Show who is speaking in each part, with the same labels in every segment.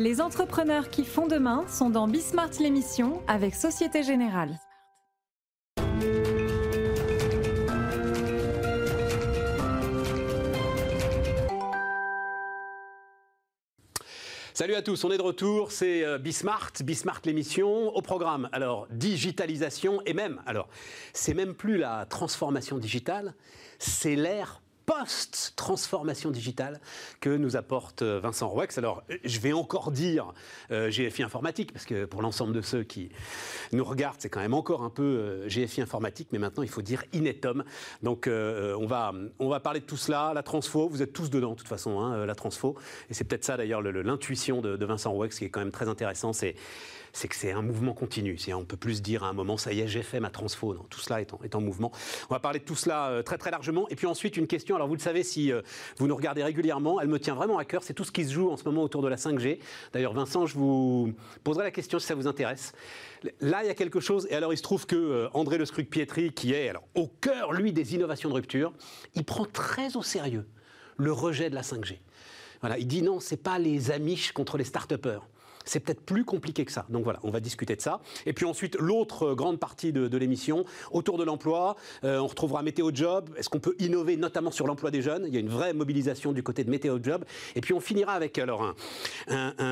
Speaker 1: Les entrepreneurs qui font demain sont dans Bismart l'émission avec Société Générale.
Speaker 2: Salut à tous, on est de retour, c'est euh, Bismart, Bismart l'émission, au programme, alors digitalisation et même, alors c'est même plus la transformation digitale, c'est l'ère post-transformation digitale que nous apporte euh, Vincent Rouex. Alors, je vais encore dire euh, GFI informatique, parce que pour l'ensemble de ceux qui nous regardent, c'est quand même encore un peu euh, GFI informatique, mais maintenant il faut dire Inetom. Donc, on, va, on va parler de tout cela, la transfo, vous êtes tous dedans de toute façon, hein, la transfo. Et c'est peut-être ça d'ailleurs l'intuition de, Vincent Rouex qui est quand même très intéressant, c'est c'est que c'est un mouvement continu. On peut plus dire à un moment, ça y est, j'ai fait ma transfo. Tout cela est en, mouvement. On va parler de tout cela euh, très très largement. Et puis ensuite, une question. Alors vous le savez, si euh, vous nous regardez régulièrement, elle me tient vraiment à cœur. C'est tout ce qui se joue en ce moment autour de la 5G. D'ailleurs, Vincent, je vous poserai la question si ça vous intéresse. Là, il y a quelque chose. Et alors, il se trouve que euh, André Le Scruc-Pietri, qui est au cœur, lui, des innovations de rupture, il prend très au sérieux le rejet de la 5G. Voilà, il dit non, c'est pas les amiches contre les start-upers c'est peut-être plus compliqué que ça. Donc voilà, on va discuter de ça. Et puis ensuite, l'autre grande partie de, l'émission, autour de l'emploi, euh, on retrouvera Météo Job. Est-ce qu'on peut innover notamment sur l'emploi des jeunes? Il y a une vraie mobilisation du côté de Météo Job. Et puis on finira avec alors un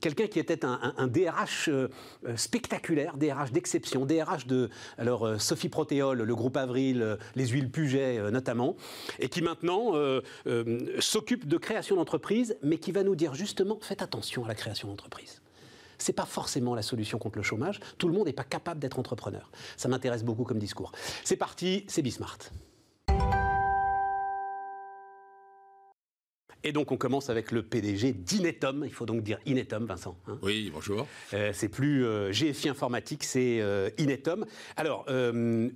Speaker 2: quelqu'un qui était un, DRH euh, spectaculaire, DRH d'exception, DRH de alors, euh, Sophie Protéol, le groupe Avril, euh, les huiles Puget notamment, et qui maintenant s'occupe de création d'entreprise, mais qui va nous dire justement faites attention à la création d'entreprise c'est pas forcément la solution contre le chômage. Tout le monde n'est pas capable d'être entrepreneur. Ça m'intéresse beaucoup comme discours. C'est parti, c'est Bismart. Et donc on commence avec le PDG d'Inetom. Il faut donc dire Inetom, Vincent.
Speaker 3: Hein. oui, bonjour.
Speaker 2: Euh, c'est plus euh, GFI informatique, c'est euh, Inetom. Alors,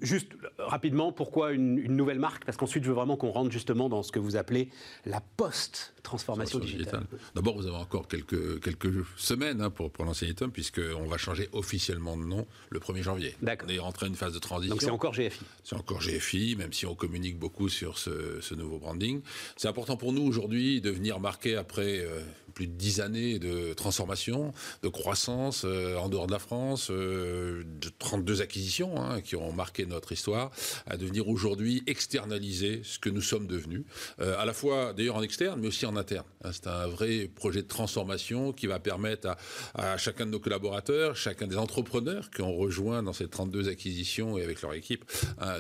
Speaker 2: juste rapidement, pourquoi une, nouvelle marque? Parce qu'ensuite, je veux vraiment qu'on rentre justement dans ce que vous appelez la post-transformation digitale.
Speaker 3: D'abord, vous avez encore quelques, quelques semaines hein, pour, lancer Inetom, puisqu'on va changer officiellement de nom le 1er janvier.
Speaker 2: D'accord.
Speaker 3: On est rentré dans une phase de transition.
Speaker 2: Donc c'est encore GFI.
Speaker 3: C'est encore GFI, même si on communique beaucoup sur ce, ce nouveau branding. C'est important pour nous aujourd'hui de venir marquer après euh, plus de dix années de transformation, de croissance euh, en dehors de la France, euh, de 32 acquisitions hein, qui ont marqué notre histoire, à devenir aujourd'hui externaliser ce que nous sommes devenus, à la fois d'ailleurs en externe, mais aussi en interne. Hein, c'est un vrai projet de transformation qui va permettre à, chacun de nos collaborateurs, chacun des entrepreneurs qui ont rejoint dans ces 32 acquisitions et avec leur équipe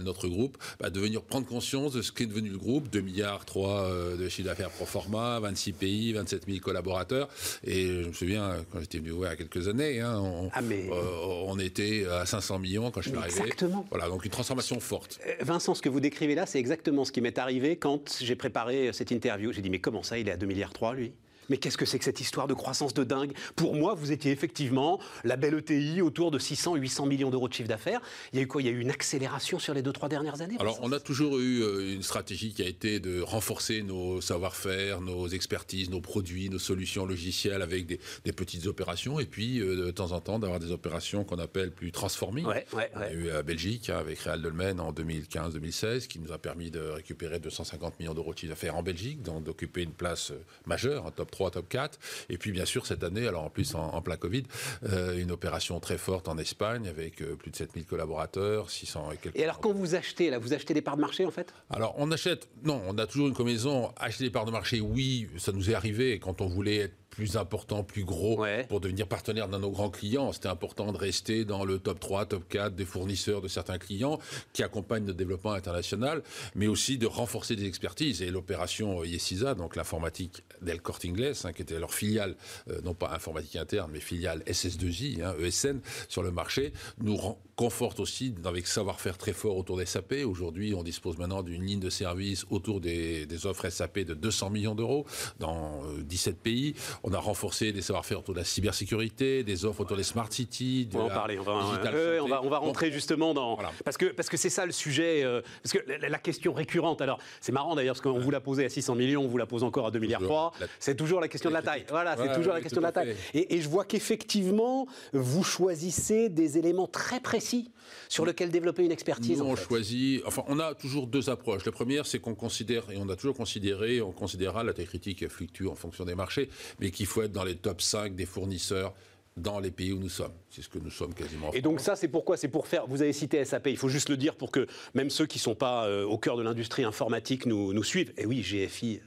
Speaker 3: notre groupe, bah, de venir prendre conscience de ce qu'est devenu le groupe, 2 milliards 3 de chiffre d'affaires pro forma, 26 pays, 27 000 collaborateurs. Et je me souviens, quand j'étais venu il y a quelques années, hein, on, ah, euh, on, était à 500 millions quand je suis arrivé.
Speaker 2: Exactement.
Speaker 3: Voilà, donc une transformation forte.
Speaker 2: Euh, Vincent, ce que vous décrivez là, c'est exactement ce qui m'est arrivé quand j'ai préparé cette interview. J'ai dit, mais comment ça, il est à 2 milliards 3, lui? Mais qu'est-ce que c'est que cette histoire de croissance de dingue? Pour moi, vous étiez effectivement la belle ETI autour de 600, 800 millions d'euros de chiffre d'affaires. Il y a eu quoi? Il y a eu une accélération sur les deux, trois dernières années
Speaker 3: Alors, on a toujours eu euh, une stratégie qui a été de renforcer nos savoir-faire, nos expertises, nos produits, nos solutions logicielles avec des, petites opérations et puis euh, de temps en temps d'avoir des opérations qu'on appelle plus transformées.
Speaker 2: Ouais, ouais,
Speaker 3: on a eu à Belgique hein, avec Real Dolmen en 2015-2016 qui nous a permis de récupérer 250 millions d'euros de chiffre d'affaires en Belgique, donc d'occuper une place euh, majeure, un top 3 top 4. Et puis, bien sûr, cette année, alors en plus en, plein Covid, euh, une opération très forte en Espagne avec euh, plus de 7000 collaborateurs, 600 et quelques.
Speaker 2: Et alors, quand vous achetez, là, vous achetez des parts de marché, en fait?
Speaker 3: Alors, on achète, non, on a toujours une combinaison. Acheter des parts de marché, oui, ça nous est arrivé quand on voulait être plus important, plus gros pour devenir partenaire d'un de nos grands clients. C'était important de rester dans le top 3, top 4 des fournisseurs de certains clients qui accompagnent le développement international, mais aussi de renforcer des expertises. Et l'opération Yesisa, donc l'informatique d'El Corte Inglés, hein, qui était leur filiale, euh, non pas informatique interne, mais filiale SS2I, hein, ESN, sur le marché, nous conforte aussi avec savoir-faire très fort autour des SAP. Aujourd'hui, on dispose maintenant d'une ligne de service autour des, offres SAP de 200 millions d'euros dans 17 euh, pays. On a renforcé des savoir-faire autour de la cybersécurité, des offres autour des smart cities.
Speaker 2: on va en parler. On va, on va, rentrer justement dans parce que parce que c'est ça le sujet. Euh, parce que la, question récurrente. Alors c'est marrant d'ailleurs parce qu'on vous l'a posé à 600 millions, on vous la pose encore à 2 milliards 3. C'est toujours la question de la taille. Voilà, c'est toujours la question de la taille. Et, et je vois qu'effectivement vous choisissez des éléments très précis sur lesquels développer une expertise.
Speaker 3: Nous, on choisit. Enfin, on a toujours deux approches. La première, c'est qu'on considère et on a toujours considéré, on considérera la taille critique fluctue en fonction des marchés, mais qu'il faut être dans les top 5 des fournisseurs dans les pays où nous sommes. C'est ce que nous sommes quasiment.
Speaker 2: Et donc ça, c'est pourquoi C'est pour faire. Vous avez cité SAP. Il faut juste le dire pour que même ceux qui ne sont pas euh, au cœur de l'industrie informatique nous, nous suivent. Et oui, GFI.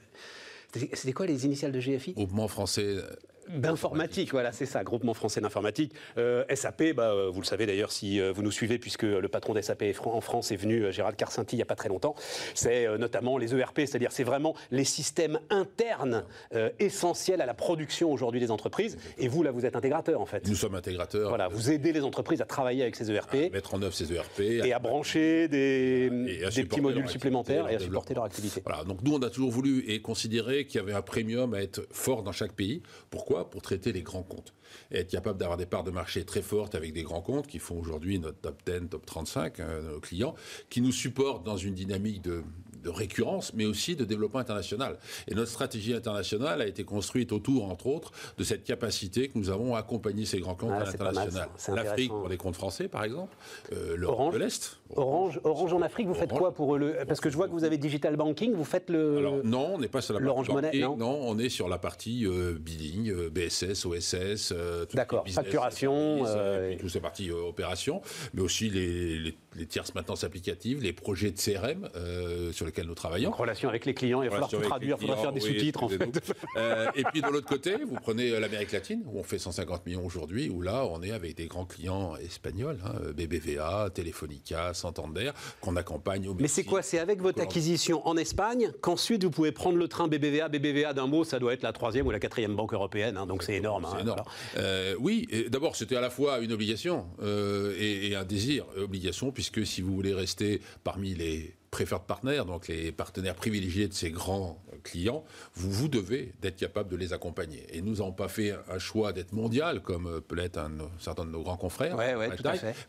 Speaker 2: C'était quoi les initiales de GFI
Speaker 3: Groupement français
Speaker 2: D'informatique, voilà, c'est ça, Groupement français d'informatique. Euh, SAP, bah, euh, vous le savez d'ailleurs si euh, vous nous suivez, puisque le patron d'SAP en France est venu, Gérald Carcinti, il n'y a pas très longtemps. C'est notamment les ERP, c'est-à-dire c'est vraiment les systèmes internes essentiels à la production aujourd'hui des entreprises. Et vous, là, vous êtes intégrateur en fait.
Speaker 3: Nous sommes intégrateurs.
Speaker 2: Voilà, vous aidez les entreprises à travailler avec ces ERP.
Speaker 3: À mettre en œuvre ces ERP.
Speaker 2: Et à, brancher des, des petits modules supplémentaires et à supporter leur activité.
Speaker 3: Voilà, donc nous, on a toujours voulu et considéré qu'il y avait un premium à être fort dans chaque pays. Pourquoi? Pour traiter les grands comptes. Et être capable d'avoir des parts de marché très fortes avec des grands comptes qui font aujourd'hui notre top 10, top 35, hein, nos clients, qui nous supportent dans une dynamique de, de récurrence, mais aussi de développement international. Et notre stratégie internationale a été construite autour, entre autres, de cette capacité que nous avons à accompagner ces grands comptes ah, à l'international. L'Afrique pour les comptes français, par exemple, euh, l'Europe de l'Est.
Speaker 2: Orange, Orange en Afrique, vous faites quoi pour le Parce que je vois que vous avez digital banking, vous faites le.
Speaker 3: Alors, non, on n'est pas sur la partie Monnaie, non, non, on est sur la partie euh, billing, euh, BSS, OSS.
Speaker 2: D'accord. Facturation.
Speaker 3: et toutes ces parties opérations, mais aussi les, les, les, tierces maintenances applicatives, les projets de CRM sur lesquels nous travaillons.
Speaker 2: En relation avec les clients, il va falloir tout traduire, il faudra faire des sous-titres en fait.
Speaker 3: Euh, et puis de l'autre côté, vous prenez euh, l'Amérique latine, où on fait 150 millions aujourd'hui, où là on est avec des grands clients espagnols, hein, BBVA, Telefonica, Santander, qu'on accompagne au
Speaker 2: Mais c'est quoi C'est avec votre acquisition en Espagne qu'ensuite vous pouvez prendre le train BBVA BBVA d'un mot, ça doit être la troisième ou la quatrième banque européenne, hein, donc c'est énorme.
Speaker 3: Hein, énorme. Euh, oui, d'abord c'était à la fois une obligation et, et un désir. Obligation, puisque si vous voulez rester parmi les préfèrent partenaires, donc les partenaires privilégiés de ces grands clients, vous, vous devez d'être capable de les accompagner. Et nous n'avons pas fait un choix d'être mondial, comme peut l'être un, certain de nos grands confrères,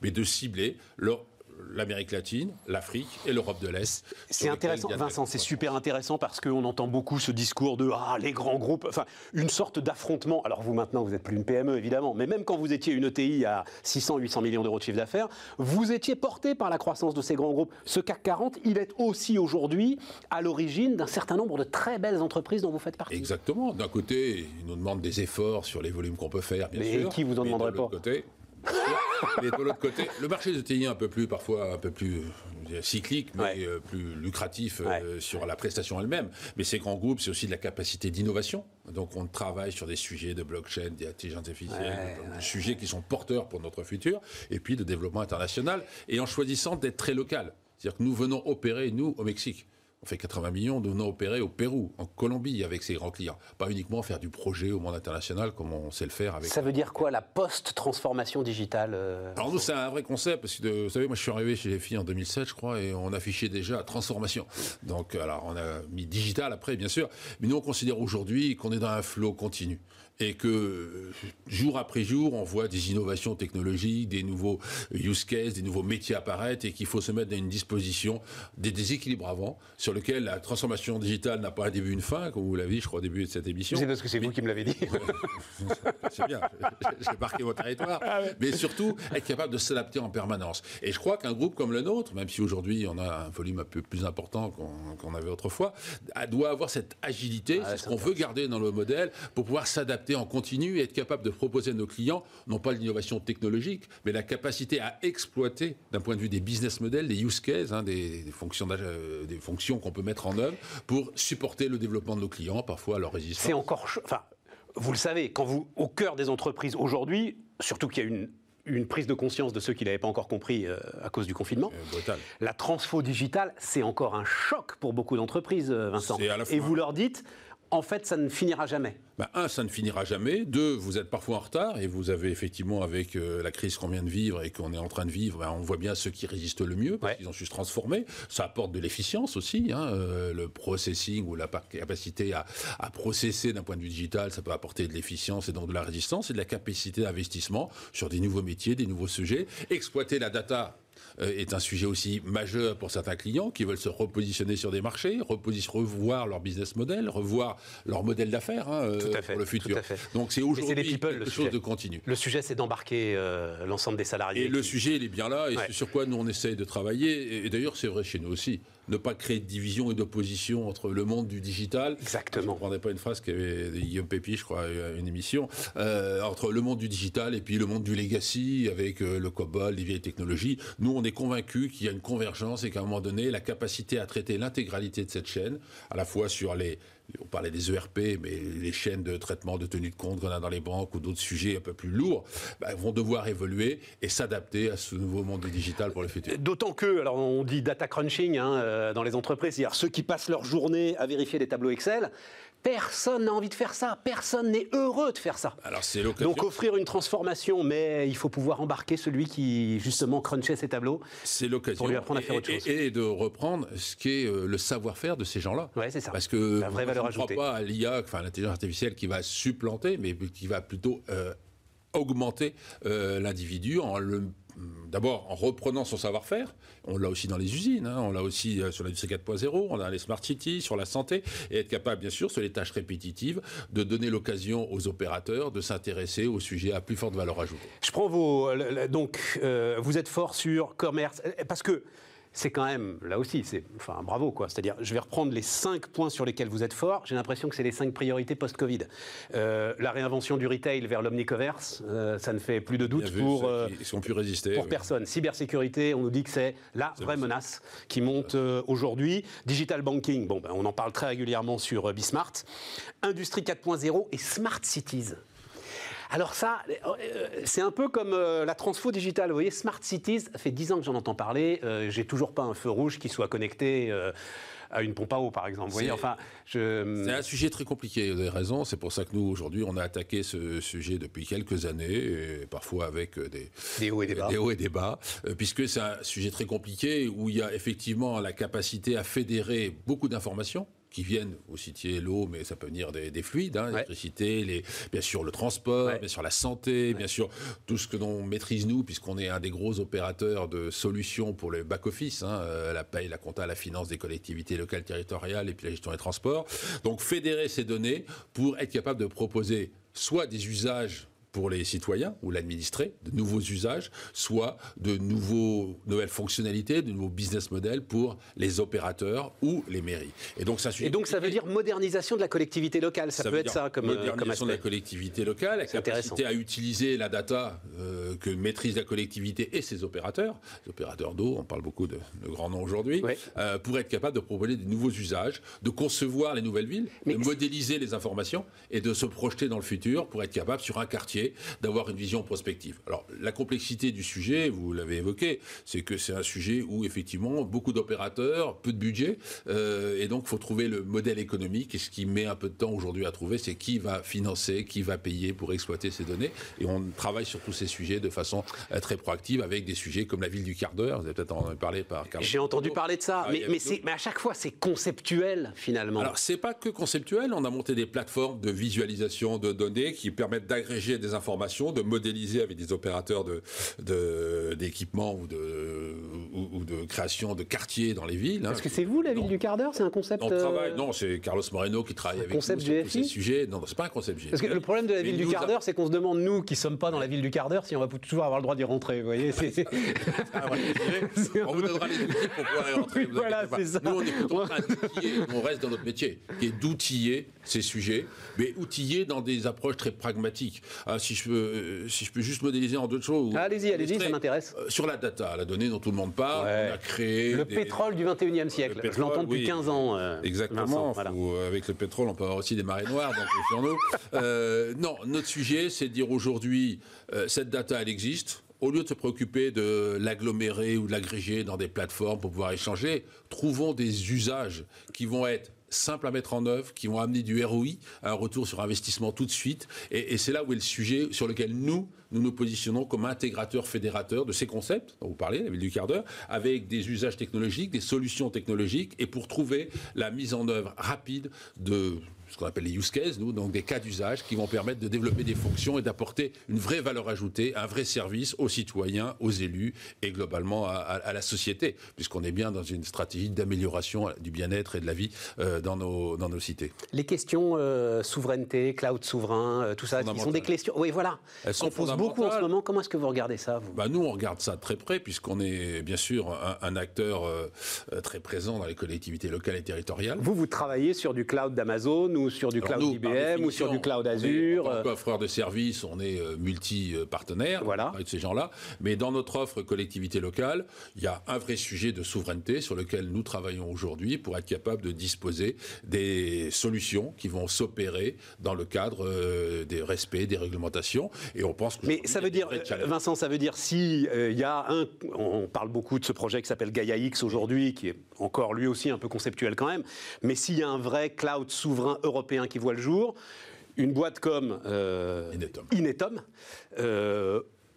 Speaker 3: mais de cibler leur l'Amérique latine, l'Afrique et l'Europe de l'Est.
Speaker 2: C'est intéressant, Vincent, c'est super intéressant parce qu'on entend beaucoup ce discours de ah, les grands groupes, enfin une sorte d'affrontement. Alors vous maintenant, vous n'êtes plus une PME évidemment, mais même quand vous étiez une ETI à 600-800 millions d'euros de chiffre d'affaires, vous étiez porté par la croissance de ces grands groupes. Ce CAC 40, il est aussi aujourd'hui à l'origine d'un certain nombre de très belles entreprises dont vous faites partie.
Speaker 3: Exactement. D'un côté, il nous demande des efforts sur les volumes qu'on peut faire, bien
Speaker 2: sûr.
Speaker 3: Mais
Speaker 2: qui vous en demanderait pas?
Speaker 3: côté, mais de l'autre côté, le marché de TI est un peu plus, parfois, un peu plus euh, cyclique, mais euh, plus lucratif euh, sur la prestation elle-même. Mais ces grands groupes, c'est aussi de la capacité d'innovation. Donc, on travaille sur des sujets de blockchain, d'intelligence artificielle, des sujets qui sont porteurs pour notre futur, et puis de développement international, et en choisissant d'être très local. C'est-à-dire que nous venons opérer, nous, au Mexique on fait 80 millions, nous venons opérer au Pérou, en Colombie avec ces grands clients. Pas uniquement faire du projet au monde international comme on sait le faire avec.
Speaker 2: Ça veut dire quoi la post-transformation digitale euh
Speaker 3: Alors nous, c'est un vrai concept parce que vous savez, moi je suis arrivé chez les filles en 2007, je crois, et on affichait déjà transformation. Donc alors on a mis digital après, bien sûr, mais nous on considère aujourd'hui qu'on est dans un flot continu et que jour après jour, on voit des innovations technologiques, des nouveaux use cases, des nouveaux métiers apparaître et qu'il faut se mettre dans une disposition des déséquilibres avant, sur lequel la transformation digitale n'a pas un début, une fin, comme vous l'avez dit, je crois, au début de cette émission.
Speaker 2: C'est parce que c'est vous qui me l'avez dit.
Speaker 3: c'est bien, j'ai marqué votre territoire. Ah Mais surtout, être capable de s'adapter en permanence. Et je crois qu'un groupe comme le nôtre, même si aujourd'hui on a un volume un peu plus important qu'on avait autrefois, doit avoir cette agilité, ah c'est ce qu'on veut garder dans le modèle, pour pouvoir s'adapter en continu et être capable de proposer à nos clients, non pas l'innovation technologique, mais la capacité à exploiter, d'un point de vue des business models, des use cases, hein, des, fonctions, euh, des fonctions qu'on peut mettre en œuvre pour supporter le développement de nos clients, parfois à leur résistance.
Speaker 2: C'est encore. Enfin, vous le savez, quand vous, au cœur des entreprises aujourd'hui, surtout qu'il y a une une prise de conscience de ceux qui n'avaient pas encore compris euh, à cause du confinement.
Speaker 3: Euh,
Speaker 2: la transfo digitale, c'est encore un choc pour beaucoup d'entreprises, Vincent. Et vous leur dites, en fait, ça ne finira jamais
Speaker 3: bah, Un, ça ne finira jamais. Deux, vous êtes parfois en retard et vous avez effectivement, avec euh, la crise qu'on vient de vivre et qu'on est en train de vivre, bah, on voit bien ceux qui résistent le mieux parce qu'ils ont su se transformer. Ça apporte de l'efficience aussi. Hein, euh, le processing ou la capacité à, à processer d'un point de vue digital, ça peut apporter de l'efficience et donc de la résistance et de la capacité d'investissement sur des nouveaux métiers, des nouveaux sujets. Exploiter la data est un sujet aussi majeur pour certains clients qui veulent se repositionner sur des marchés, revoir leur business model, revoir leur modèle d'affaires hein, euh, pour le futur.
Speaker 2: Donc c'est aujourd'hui quelque chose de continu. Le sujet, c'est d'embarquer euh, l'ensemble des salariés.
Speaker 3: Et le sujet, il est bien là, et c'est sur quoi nous on essaye de travailler. Et, d'ailleurs, c'est vrai chez nous aussi ne pas créer de division et d'opposition entre le monde du digital.
Speaker 2: Exactement.
Speaker 3: Je ne comprendrais pas une phrase qu'avait Guillaume Pépi, je crois, une émission, entre le monde du digital et puis le monde du legacy avec le COBOL, les vieilles technologies. Nous, on est convaincus qu'il y a une convergence et qu'à un moment donné, la capacité à traiter l'intégralité de cette chaîne, à la fois sur les, on parlait des ERP, mais les chaînes de traitement de tenue de compte qu'on a dans les banques ou d'autres sujets un peu plus lourds bah, vont devoir évoluer et s'adapter à ce nouveau monde digital pour le futur.
Speaker 2: D'autant que, alors on dit data crunching hein, euh, dans les entreprises, c'est-à-dire ceux qui passent leur journée à vérifier des tableaux Excel, Personne n'a envie de faire ça. Personne n'est heureux de faire ça.
Speaker 3: Alors c'est
Speaker 2: Donc offrir une transformation, mais il faut pouvoir embarquer celui qui justement crunchait ses tableaux.
Speaker 3: C'est l'occasion.
Speaker 2: Pour lui apprendre à faire autre chose.
Speaker 3: Et, de reprendre ce qui est euh, le savoir-faire de ces gens-là.
Speaker 2: Ouais, c'est ça.
Speaker 3: Parce que la vraie valeur je ne crois pas à l'IA, enfin l'intelligence artificielle qui va supplanter, mais qui va plutôt euh, augmenter euh, l'individu en le d'abord en reprenant son savoir-faire, on l'a aussi dans les usines, hein. on l'a aussi euh, sur l'industrie 4.0, on a les smart cities, sur la santé, et être capable, bien sûr, sur les tâches répétitives, de donner l'occasion aux opérateurs de s'intéresser au sujet à plus forte valeur ajoutée.
Speaker 2: Je prends vos... Donc, euh, vous êtes fort sur commerce, parce que c'est quand même, là aussi, c'est, enfin, bravo, quoi. C'est-à-dire, je vais reprendre les cinq points sur lesquels vous êtes fort. J'ai l'impression que c'est les cinq priorités post-Covid. Euh, la réinvention du retail vers l'omnicommerce, euh, ça ne fait plus de doute pour,
Speaker 3: euh, ils sont plus résister,
Speaker 2: pour personne. Cybersécurité, on nous dit que c'est la vraie menace qui monte aujourd'hui. Digital banking, bon, ben, on en parle très régulièrement sur Bismart. Industrie 4.0 et smart cities. Alors ça, euh, c'est un peu comme euh, la transfo digitale. Vous voyez, Smart Cities, ça fait 10 ans que j'en entends parler. Euh, j'ai toujours pas un feu rouge qui soit connecté à une pompe à eau, par exemple. Vous voyez, enfin,
Speaker 3: je... C'est un sujet très compliqué, vous avez raison. C'est pour ça que nous, aujourd'hui, on a attaqué ce sujet depuis quelques années, et parfois avec des,
Speaker 2: des hauts et des bas,
Speaker 3: des hauts et des bas puisque c'est un sujet très compliqué où il y a effectivement la capacité à fédérer beaucoup d'informations qui viennent, vous citiez l'eau, mais ça peut venir des, fluides, hein, l'électricité, les, bien sûr le transport, bien sûr la santé, bien sûr tout ce que l'on maîtrise nous, puisqu'on est un des gros opérateurs de solutions pour le back-office, hein, euh, la paye, la compta, la finance des collectivités locales territoriales et puis la gestion des transports. Donc fédérer ces données pour être capable de proposer soit des usages pour les citoyens ou l'administré, de nouveaux usages, soit de nouveaux, nouvelles fonctionnalités, de nouveaux business models pour les opérateurs ou les mairies.
Speaker 2: Et donc ça, Et donc ça veut dire modernisation de la collectivité locale, ça, peut être ça comme
Speaker 3: euh, Modernisation de la collectivité locale, la capacité à utiliser la data euh, que maîtrise la collectivité et ses opérateurs, les opérateurs d'eau, on parle beaucoup de, grands noms aujourd'hui, euh, pour être capable de proposer des nouveaux usages, de concevoir les nouvelles villes, de modéliser les informations et de se projeter dans le futur pour être capable sur un quartier d'avoir une vision prospective. Alors, la complexité du sujet, vous l'avez évoqué, c'est que c'est un sujet où, effectivement, beaucoup d'opérateurs, peu de budget, euh, et donc, il faut trouver le modèle économique. Et ce qui met un peu de temps aujourd'hui à trouver, c'est qui va financer, qui va payer pour exploiter ces données. Et on travaille sur tous ces sujets de façon euh, très proactive avec des sujets comme la ville du quart d'heure. Vous avez peut-être entendu parler par.
Speaker 2: J'ai entendu parler de ça, ah, mais, mais, mais, à chaque fois, c'est conceptuel, finalement.
Speaker 3: Alors, c'est pas que conceptuel. On a monté des plateformes de visualisation de données qui permettent d'agréger des informations, de modéliser avec des opérateurs d'équipement de, ou, de, ou, de création de quartiers dans les villes.
Speaker 2: Hein. Est-ce que c'est vous, la ville du quart d'heure C'est un concept
Speaker 3: on travaille, euh, Non, c'est Carlos Moreno qui travaille avec
Speaker 2: concept
Speaker 3: nous
Speaker 2: sur
Speaker 3: tous ces sujets. Non, c'est pas un concept GFI.
Speaker 2: Parce que le problème de la ville du quart d'heure, c'est qu'on se demande, nous, qui sommes pas dans la ville du quart d'heure, si on va toujours avoir le droit d'y rentrer. Vous voyez
Speaker 3: On vous donnera les outils pour pouvoir y rentrer.
Speaker 2: voilà, c'est ça.
Speaker 3: Nous, on est plutôt en train d'outiller, on reste dans notre métier, qui est d'outiller ces sujets, mais outiller dans des approches très pragmatiques. Ah, si, je peux, euh, si je peux juste modéliser en d'autres choses.
Speaker 2: allez-y, allez-y, ça m'intéresse.
Speaker 3: Euh, sur la data, la donnée dont tout le monde parle, on a créé.
Speaker 2: Le pétrole du 21e siècle. je l'entends depuis 15 ans.
Speaker 3: Euh, Exactement. avec le pétrole, on peut avoir aussi des marées noires, donc sur nous. non, notre sujet, c'est de dire aujourd'hui, cette data, elle existe au lieu de se préoccuper de l'agglomérer ou de l'agréger dans des plateformes pour pouvoir échanger, trouvons des usages qui vont être simples à mettre en œuvre, qui vont amener du ROI, un retour sur investissement tout de suite. Et, c'est là où est le sujet sur lequel nous, nous nous positionnons comme intégrateur fédérateur de ces concepts dont vous parlez, la ville du quart d'heure, avec des usages technologiques, des solutions technologiques, et pour trouver la mise en œuvre rapide de ce qu'on appelle les use cases, nous, donc des cas d'usage qui vont permettre de développer des fonctions et d'apporter une vraie valeur ajoutée, un vrai service aux citoyens, aux élus et globalement à, la société, puisqu'on est bien dans une stratégie d'amélioration du bien-être et de la vie euh, dans, nos, dans nos cités.
Speaker 2: Les questions euh, souveraineté, cloud souverain, euh, tout ça, qui sont des questions. Oui, voilà.
Speaker 3: Elles sont
Speaker 2: pose beaucoup en ce moment. Comment est-ce que vous regardez ça vous?
Speaker 3: Bah, Nous, on regarde ça très près, puisqu'on est bien sûr un, acteur très présent dans les collectivités locales et territoriales.
Speaker 2: Vous, vous travaillez sur du cloud d'Amazon ou sur du cloud IBM ou sur du cloud Azure
Speaker 3: En tant offreur de services, on est multi-partenaire voilà. avec ces gens-là. Mais dans notre offre collectivité locale, il y a un vrai sujet de souveraineté sur lequel nous travaillons aujourd'hui pour être capable de disposer des solutions qui vont s'opérer dans le cadre euh, des respects des réglementations. Et on pense que
Speaker 2: Mais ça veut dire, Vincent, ça veut dire si euh, il y a un, on parle beaucoup de ce projet qui s'appelle Gaia X aujourd'hui, qui est encore lui aussi un peu conceptuel quand même, mais s'il y a un vrai cloud souverain européen qui voit le jour, une boîte comme euh, Inetom, Inetom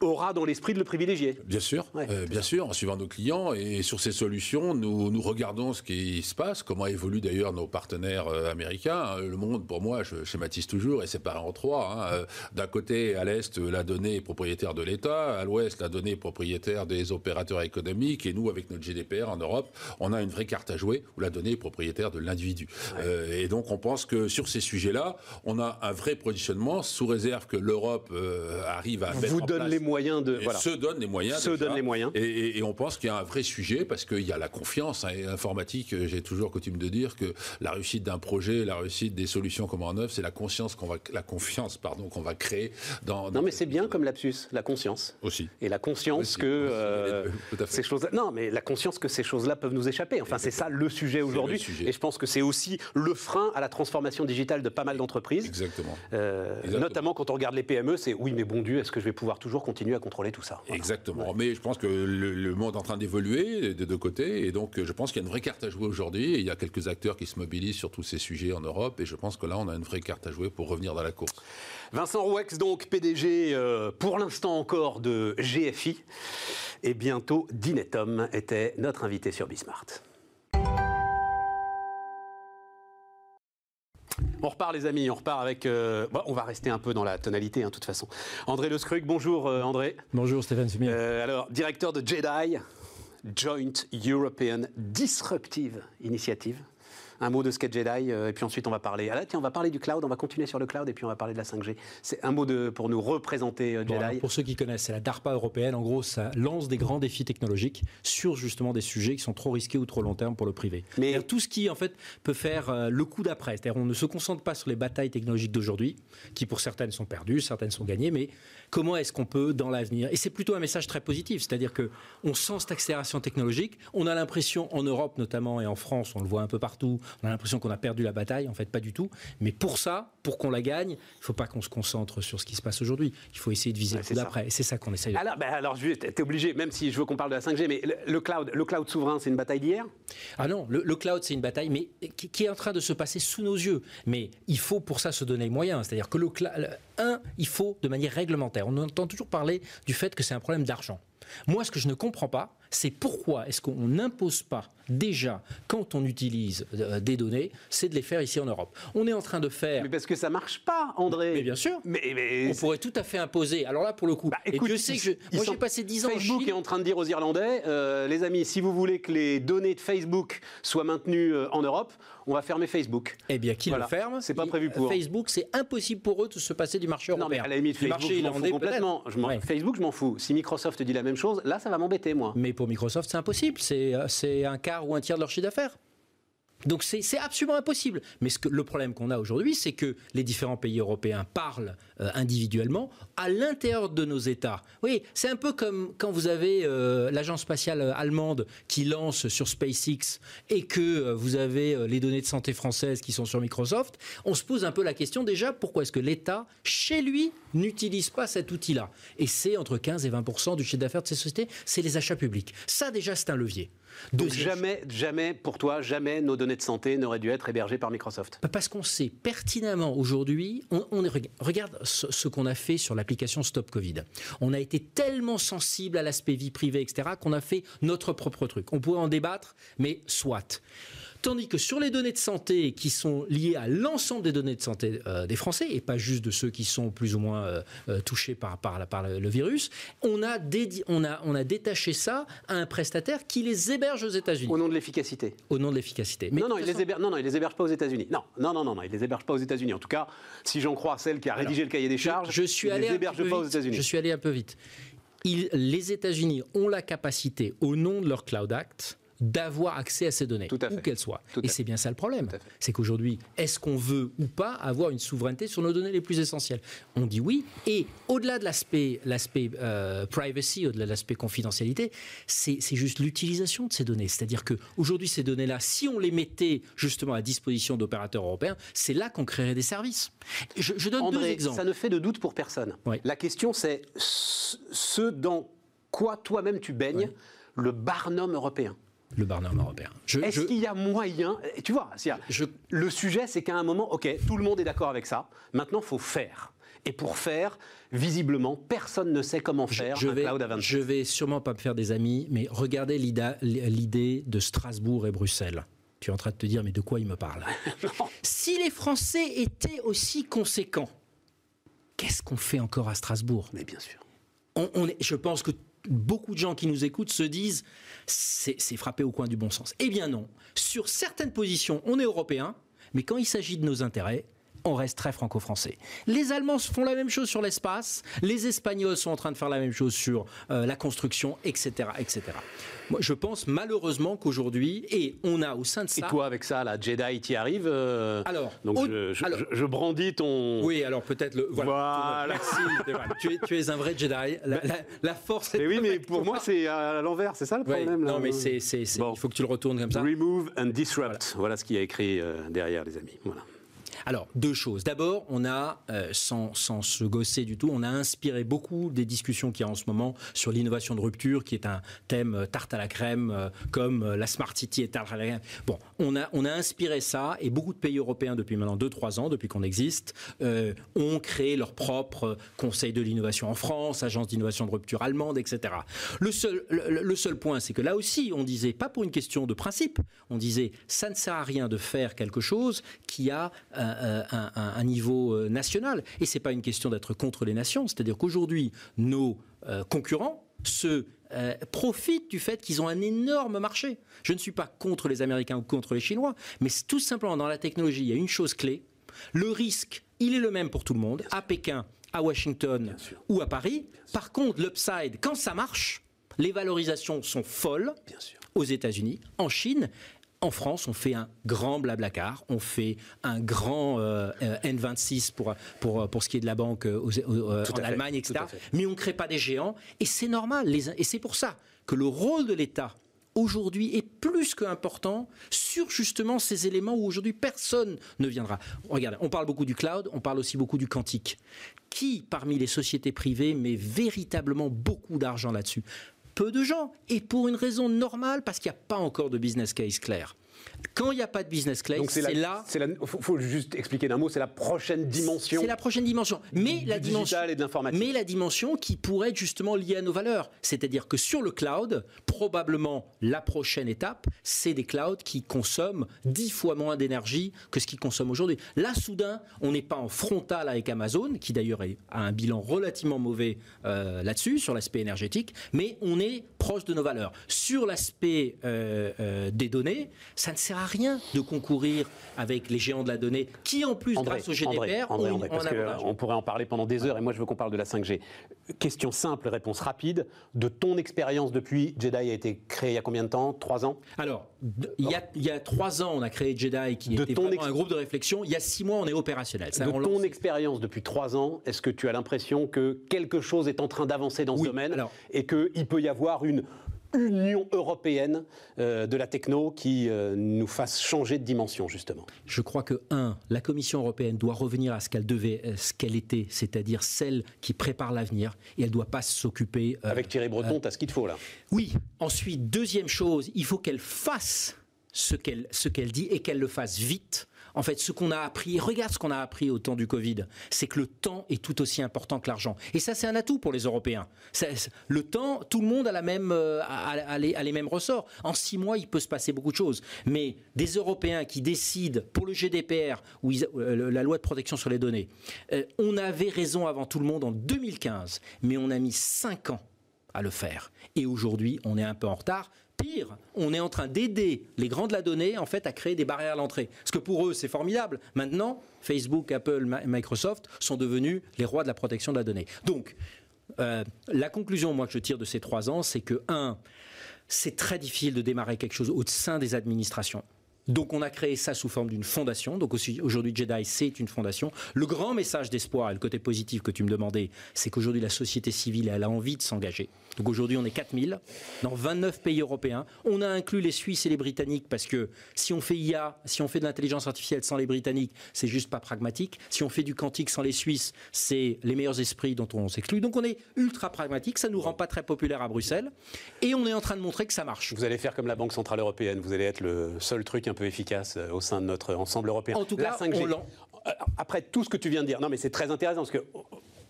Speaker 2: aura dans l'esprit de le privilégier.
Speaker 3: Bien sûr, euh, bien sûr, en suivant nos clients et sur ces solutions, nous, nous regardons ce qui se passe, comment évoluent d'ailleurs nos partenaires euh, américains. Hein. Le monde, pour moi, je schématise toujours, est séparé en trois. Hein. Euh, d'un côté, à l'est, la donnée est propriétaire de l'État, à l'ouest, la donnée est propriétaire des opérateurs économiques, et nous, avec notre GDPR en Europe, on a une vraie carte à jouer où la donnée est propriétaire de l'individu. et donc, on pense que sur ces sujets-là, on a un vrai positionnement, sous réserve que l'Europe arrive à
Speaker 2: mettre
Speaker 3: Vous
Speaker 2: en place... les moyens de.
Speaker 3: Voilà. Se donnent les moyens.
Speaker 2: Se donnent les moyens.
Speaker 3: Et, on pense qu'il y a un vrai sujet parce qu'il y a la confiance. Hein, informatique, euh, j'ai toujours coutume de dire que la réussite d'un projet, la réussite des solutions comme en œuvre, c'est la conscience qu'on va, la confiance, pardon, qu'on va créer dans.
Speaker 2: non, mais c'est bien comme lapsus, la conscience.
Speaker 3: Aussi.
Speaker 2: Et la conscience que euh, ces choses. Non, mais la conscience que ces choses-là peuvent nous échapper. Enfin, c'est ça le sujet aujourd'hui. Et je pense que c'est aussi le frein à la transformation digitale de pas mal d'entreprises.
Speaker 3: Exactement.
Speaker 2: Euh, notamment quand on regarde les PME, c'est oui, mais bon Dieu, est-ce que je vais pouvoir toujours continuer à contrôler tout ça.
Speaker 3: Exactement. Mais je pense que le, monde est en train d'évoluer des deux côtés. Et donc, je pense qu'il y a une vraie carte à jouer aujourd'hui. Il y a quelques acteurs qui se mobilisent sur tous ces sujets en Europe. Et je pense que là, on a une vraie carte à jouer pour revenir dans la course.
Speaker 2: Vincent Rouex, donc PDG euh, pour l'instant encore de GFI. Et bientôt, Dinetom était notre invité sur Bismart. On repart les amis, on repart avec... Euh, on va rester un peu dans la tonalité, de hein, toute façon. André Le Scrug, bonjour euh, André.
Speaker 4: Bonjour Stéphane, bien.
Speaker 2: Euh, alors, directeur de JEDI, Joint European Disruptive Initiative un mot de Sketch Jedi, euh, et puis ensuite on va parler. Ah tiens, on va parler du cloud, on va continuer sur le cloud, et puis on va parler de la 5G. C'est un mot de, pour nous représenter euh, Jedi.
Speaker 4: pour ceux qui connaissent, c'est la DARPA européenne. En gros, ça lance des grands défis technologiques sur justement des sujets qui sont trop risqués ou trop long terme pour le privé. Mais tout ce qui en fait peut faire euh, le coup d'après. C'est-à-dire on ne se concentre pas sur les batailles technologiques d'aujourd'hui, qui pour certaines sont perdues, certaines sont gagnées, mais comment est-ce qu'on peut dans l'avenir Et c'est plutôt un message très positif, c'est-à-dire que on sent cette accélération technologique. On a l'impression en Europe notamment et en France, on le voit un peu partout, on a l'impression qu'on a perdu la bataille. En fait, pas du tout. Mais pour ça, pour qu'on la gagne, il ne faut pas qu'on se concentre sur ce qui se passe aujourd'hui. Il faut essayer de viser le coup d'après. Et c'est ça qu'on essaye de
Speaker 2: alors, ben alors, tu es obligé, même si je veux qu'on parle de la 5G, mais le, cloud, le cloud souverain, c'est une bataille d'hier?
Speaker 4: Ah non, le, cloud, c'est une bataille, mais qui, est en train de se passer sous nos yeux. Mais il faut pour ça se donner les moyens. C'est-à-dire que le cloud, un, il faut de manière réglementaire. On entend toujours parler du fait que c'est un problème d'argent. Moi, ce que je ne comprends pas, c'est pourquoi est-ce qu'on n'impose pas déjà, quand on utilise euh, des données, c'est de les faire ici en Europe. On est en train de faire...
Speaker 2: Mais parce que ça marche pas, André
Speaker 4: Mais bien sûr mais, On pourrait tout à fait imposer. Alors là, pour le coup, bah, écoute, et sais que moi j'ai passé 10 ans
Speaker 2: Facebook
Speaker 4: en Chine.
Speaker 2: est en train de dire aux Irlandais, euh, les amis, si vous voulez que les données de Facebook soient maintenues euh, en Europe, on va fermer Facebook.
Speaker 4: Eh bien, qui le ferme
Speaker 2: C'est pas prévu pour.
Speaker 4: Facebook, c'est impossible pour eux de se passer du marché européen. Non, mais
Speaker 2: à la limite, Facebook, je m'en fous complètement. Facebook, je m'en fous. Si Microsoft dit la même chose, là, ça va m'embêter, moi.
Speaker 4: Mais pour Microsoft, c'est impossible. Euh, c'est un quart ou un tiers de leur chiffre d'affaires. Donc c'est absolument impossible. Mais le problème qu'on a aujourd'hui, c'est que les différents pays européens parlent euh, individuellement à l'intérieur de nos États. Oui, c'est un peu comme quand vous avez euh, l'agence spatiale allemande qui lance sur SpaceX et que euh, vous avez les données de santé françaises qui sont sur Microsoft. On se pose un peu la question déjà pourquoi est-ce que l'État, chez lui, n'utilise pas cet outil-là? Et c'est entre 15 et 20 du chiffre d'affaires de ces sociétés, c'est les achats publics. Ça déjà, c'est un levier.
Speaker 2: Donc jamais, jamais, pour toi, jamais nos données de santé n'auraient dû être hébergées par Microsoft
Speaker 4: bah, Parce qu'on sait pertinemment aujourd'hui, on, regarde ce, qu'on a fait sur l'application Stop Covid. On a été tellement sensible à l'aspect vie privée, etc., qu'on a fait notre propre truc. On pourrait en débattre, mais soit. Tandis que sur les données de santé qui sont liées à l'ensemble des données de santé euh, des Français, et pas juste de ceux qui sont plus ou moins euh, euh, touchés par, par, par le, le virus, on a, dédi- on, a, on a détaché ça à un prestataire qui les héberge aux États-Unis,
Speaker 2: Au nom de l'efficacité.
Speaker 4: au nom de l'efficacité.
Speaker 2: Non, non, il les héberge, non, non, il les héberge pas aux États-Unis. Non, non, non, non, non, il les héberge pas aux États-Unis. En tout cas, si j'en crois celle qui a rédigé le cahier des charges,
Speaker 4: je suis
Speaker 2: il
Speaker 4: allé
Speaker 2: les héberge pas aux. États-Unis.
Speaker 4: Je suis allé un peu vite. Ils- les États-Unis ont la capacité, au nom de leur Cloud Act, d'avoir accès à ces données, où qu'elles soient.
Speaker 2: Tout
Speaker 4: Et c'est bien ça le problème. C'est qu'aujourd'hui, est-ce qu'on veut ou pas avoir une souveraineté sur nos données les plus essentielles? On dit oui. Et au-delà de l'aspect, euh, privacy, au-delà de l'aspect confidentialité, c'est, juste l'utilisation de ces données. C'est-à-dire qu'aujourd'hui, ces données-là, si on les mettait justement à disposition d'opérateurs européens, c'est là qu'on créerait des services. Je, je donne deux
Speaker 2: André,
Speaker 4: exemples.
Speaker 2: ça ne fait de doute pour personne.
Speaker 4: Oui.
Speaker 2: La question, c'est ce ce dans quoi toi-même tu baignes, le barnum européen.
Speaker 4: Le Barnum européen. Je,
Speaker 2: Est-ce
Speaker 4: je-
Speaker 2: qu'il y a moyen Tu vois,
Speaker 4: je-
Speaker 2: le sujet, c'est qu'à un moment, ok, tout le monde est d'accord avec ça. Maintenant, il faut faire. Et pour faire, visiblement, personne ne sait comment faire
Speaker 4: je
Speaker 2: un
Speaker 4: vais,
Speaker 2: cloud à 27.
Speaker 4: je vais sûrement pas me faire des amis, mais regardez l'idée de Strasbourg et Bruxelles. Tu es en train de te dire, mais de quoi il me parle? Si les Français étaient aussi conséquents, qu'est-ce qu'on fait encore à Strasbourg?
Speaker 2: Mais bien sûr.
Speaker 4: on, on est- Je pense que beaucoup de gens qui nous écoutent se disent, c'est frappé au coin du bon sens. Eh bien non. Sur certaines positions, on est européen, mais quand il s'agit de nos intérêts, on reste très franco-français. Les Allemands font la même chose sur l'espace, les Espagnols sont en train de faire la même chose sur euh, la construction, etc., etc. Moi, je pense malheureusement qu'aujourd'hui, et on a au sein de
Speaker 2: Et
Speaker 4: ça...
Speaker 2: toi, avec ça, la Jedi, t'y arrives euh,
Speaker 4: Alors,
Speaker 2: donc
Speaker 4: au-
Speaker 2: je, je-
Speaker 4: alors-
Speaker 2: je- je brandis ton.
Speaker 4: Oui, alors peut-être le...
Speaker 2: Voilà.
Speaker 4: Merci. c'est vrai. tu, es, tu es un vrai Jedi. La, la- la force est
Speaker 2: Mais oui, mais pour moi, c'est à l'envers, c'est ça le problème là
Speaker 4: non, mais c'est, c'est, c'est-
Speaker 2: Bon.
Speaker 4: il faut que tu le retournes comme ça.
Speaker 2: Remove and disrupt. Voilà, ce qu'il y a écrit euh, derrière, les amis. Voilà.
Speaker 4: Alors, deux choses. D'abord, on a, euh, sans, se gosser du tout, on a inspiré beaucoup des discussions qu'il y a en ce moment sur l'innovation de rupture, qui est un thème euh, tarte à la crème, euh, comme la Smart City est tarte à la crème. Bon, on a, inspiré ça, et beaucoup de pays européens, depuis maintenant 2-3 ans, depuis qu'on existe, ont créé leur propre conseil de l'innovation en France, agence d'innovation de rupture allemande, etc. Le seul, seul point, c'est que là aussi, on disait, pas pour une question de principe, on disait, ça ne sert à rien de faire quelque chose qui a un- un- un niveau euh, national. Et c'est pas une question d'être contre les nations, c'est-à-dire qu'aujourd'hui, nos euh, concurrents se euh, profitent du fait qu'ils ont un énorme marché. Je ne suis pas contre les Américains ou contre les Chinois, mais tout simplement dans la technologie, il y a une chose clé. Le risque, il est le même pour tout le monde, à Pékin, à Washington ou à Paris. Par contre, l'upside, quand ça marche, les valorisations sont folles
Speaker 2: Bien sûr.
Speaker 4: aux États-Unis, en Chine. En France, on fait un grand blablacar, on fait un grand euh, euh, N26 pour, pour, pour ce qui est de la banque euh, aux- aux- euh,
Speaker 2: Tout
Speaker 4: en
Speaker 2: fait,
Speaker 4: Allemagne, etc. Mais on ne crée pas des géants, et c'est normal. les- et c'est pour ça que le rôle de l'État aujourd'hui est plus qu'important sur justement ces éléments où aujourd'hui personne ne viendra. Regardez, on parle beaucoup du cloud, on parle aussi beaucoup du quantique. Qui parmi les sociétés privées met véritablement beaucoup d'argent là-dessus? Peu de gens, et pour une raison normale, parce qu'il n'y a pas encore de business case clair. Quand il n'y a pas de business case,
Speaker 2: Donc c'est
Speaker 4: là,
Speaker 2: la- faut, faut juste expliquer d'un mot, c'est la prochaine dimension.
Speaker 4: c'est la prochaine dimension. Mais
Speaker 2: du
Speaker 4: la dimension,
Speaker 2: et de l'informatique.
Speaker 4: mais la dimension qui pourrait être justement liée à nos valeurs. C'est-à-dire que sur le cloud, probablement la prochaine étape, c'est des clouds qui consomment dix fois moins d'énergie que ce qu'ils consomment aujourd'hui. Là, soudain, on n'est pas en frontal avec Amazon, qui d'ailleurs a un bilan relativement mauvais euh, là-dessus, sur l'aspect énergétique, mais on est proche de nos valeurs. Sur l'aspect euh, euh, des données, ça ne sert à rien de concourir avec les géants de la donnée, qui en plus,
Speaker 2: André,
Speaker 4: grâce au GDPR,
Speaker 2: André, André, parce que, on pourrait en parler pendant des heures et moi je veux qu'on parle de la 5G. Question simple, réponse rapide. De ton expérience depuis, Jedi a été créé il y a combien de temps? Trois ans?
Speaker 4: Alors, il y, a, il y a trois ans, on a créé Jedi, qui
Speaker 2: De
Speaker 4: était
Speaker 2: ton
Speaker 4: un groupe de réflexion. Il y a six mois, on est opérationnel. Ça,
Speaker 2: De
Speaker 4: on
Speaker 2: ton
Speaker 4: lance-
Speaker 2: expérience depuis trois ans, est-ce que tu as l'impression que quelque chose est en train d'avancer dans ce domaine
Speaker 4: alors-
Speaker 2: et qu'il peut y avoir une Union européenne euh, de la techno qui euh, nous fasse changer de dimension, justement
Speaker 4: Je crois que, un, la Commission européenne doit revenir à ce qu'elle devait, euh, ce qu'elle était, c'est-à-dire celle qui prépare l'avenir, et elle ne doit pas s'occuper. euh,
Speaker 2: Avec Thierry Breton, tu as ce qu'il te faut là.
Speaker 4: Oui. Ensuite, deuxième chose, il faut qu'elle fasse ce qu'elle ce qu'elle dit et qu'elle le fasse vite En fait, ce qu'on a appris, regarde ce qu'on a appris au temps du Covid, c'est que le temps est tout aussi important que l'argent. Et ça, c'est un atout pour les Européens. le temps, tout le monde a, la même, euh, a, les, mêmes ressorts. En six mois, il peut se passer beaucoup de choses. Mais des Européens qui décident pour le GDPR, ou euh, la loi de protection sur les données, euh, on avait raison avant tout le monde en 2015, mais on a mis cinq ans à le faire. Et aujourd'hui, on est un peu en retard. Pire, on est en train d'aider les grands de la donnée en fait à créer des barrières à l'entrée. Parce que pour eux, c'est formidable. Maintenant, Facebook, Apple, Microsoft sont devenus les rois de la protection de la donnée. Donc, euh, la conclusion, que je tire de ces trois ans, c'est que, un, c'est très difficile de démarrer quelque chose au sein des administrations. Donc on a créé ça sous forme d'une fondation. Donc aujourd'hui Jedi c'est une fondation. Le grand message d'espoir et le côté positif que tu me demandais, c'est qu'aujourd'hui la société civile elle a envie de s'engager. Donc aujourd'hui on est 4000 dans 29 pays européens. On a inclus les Suisses et les Britanniques parce que si on fait IA, si on fait de l'intelligence artificielle sans les Britanniques, c'est juste pas pragmatique. Si on fait du quantique sans les Suisses, c'est les meilleurs esprits dont on s'exclut. Donc on est ultra pragmatique. Ça nous rend pas très populaire à Bruxelles et on est en train de montrer que ça marche.
Speaker 2: Vous allez faire comme la Banque centrale européenne. Vous allez être le seul truc un peu efficace euh, au sein de notre ensemble européen.
Speaker 4: En tout cas, 5G. Euh,
Speaker 2: après tout ce que tu viens de dire, non mais c'est très intéressant parce que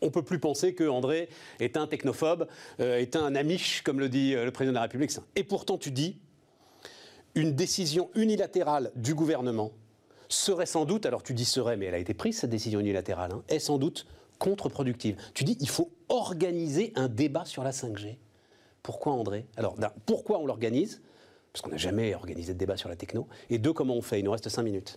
Speaker 2: on peut plus penser que André est un technophobe, euh, est un amiche, comme le dit le président de la République. Et pourtant, tu dis une décision unilatérale du gouvernement serait sans doute, alors tu dis serait, mais elle a été prise cette décision unilatérale, hein, est sans doute contre-productive. Tu dis il faut organiser un débat sur la 5G. Pourquoi André? Alors, pourquoi on l'organise? Parce qu'on n'a jamais organisé de débat sur la techno. Et deux, comment on fait? Il nous reste cinq minutes.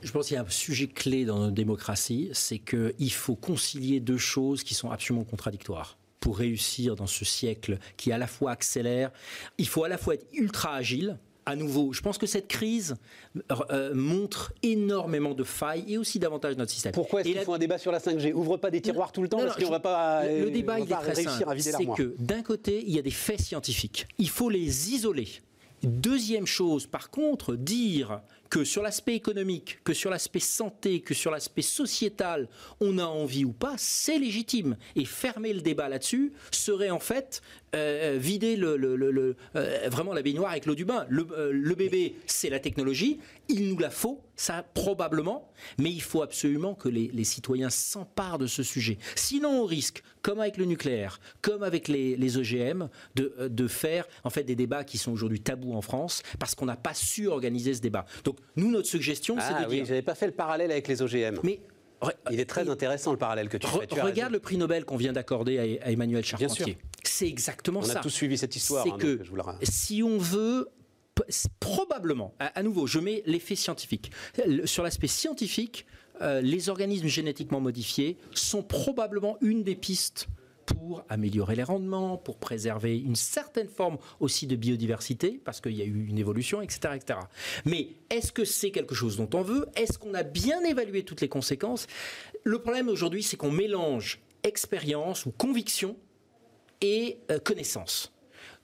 Speaker 4: Je pense qu'il y a un sujet clé dans notre démocratie, c'est qu'il faut concilier deux choses qui sont absolument contradictoires pour réussir dans ce siècle qui à la fois accélère. Il faut à la fois être ultra agile, à nouveau, je pense que cette crise euh, montre énormément de failles et aussi davantage notre système.
Speaker 2: Pourquoi est-ce qu'il faut un débat sur la 5G Ouvre pas des tiroirs tout le temps parce qu'on va pas.
Speaker 4: Le, euh, débat, il est très simple. C'est que d'un côté, il y a des faits scientifiques. Il faut les isoler. Deuxième chose, par contre, dire que sur l'aspect économique, que sur l'aspect santé, que sur l'aspect sociétal, on a envie ou pas, c'est légitime. Et fermer le débat là-dessus serait en fait euh, vider le, euh, vraiment la baignoire avec l'eau du bain. Le, euh, bébé, c'est la technologie, il nous la faut, ça probablement, mais il faut absolument que les, citoyens s'emparent de ce sujet. Sinon, on risque, comme avec le nucléaire, comme avec les, OGM, de, de, faire en fait des débats qui sont aujourd'hui tabous en France parce qu'on n'a pas su organiser ce débat. Donc nous, notre suggestion, c'est
Speaker 2: ah
Speaker 4: de oui,
Speaker 2: dire... j'avais pas fait le parallèle avec les OGM. Mais il est très intéressant le parallèle que tu fais.
Speaker 4: regarde le prix Nobel qu'on vient d'accorder à, Emmanuel Charpentier. C'est exactement ça.
Speaker 2: On a tous suivi cette histoire.
Speaker 4: C'est hein, que si on veut probablement, à, nouveau, je mets l'effet scientifique. Sur l'aspect scientifique, euh, les organismes génétiquement modifiés sont probablement une des pistes pour améliorer les rendements, pour préserver une certaine forme aussi de biodiversité, parce qu'il y a eu une évolution, etc. etc. Mais est-ce que c'est quelque chose dont on veut? Est-ce qu'on a bien évalué toutes les conséquences? Le problème aujourd'hui, c'est qu'on mélange expérience ou conviction et euh, connaissance.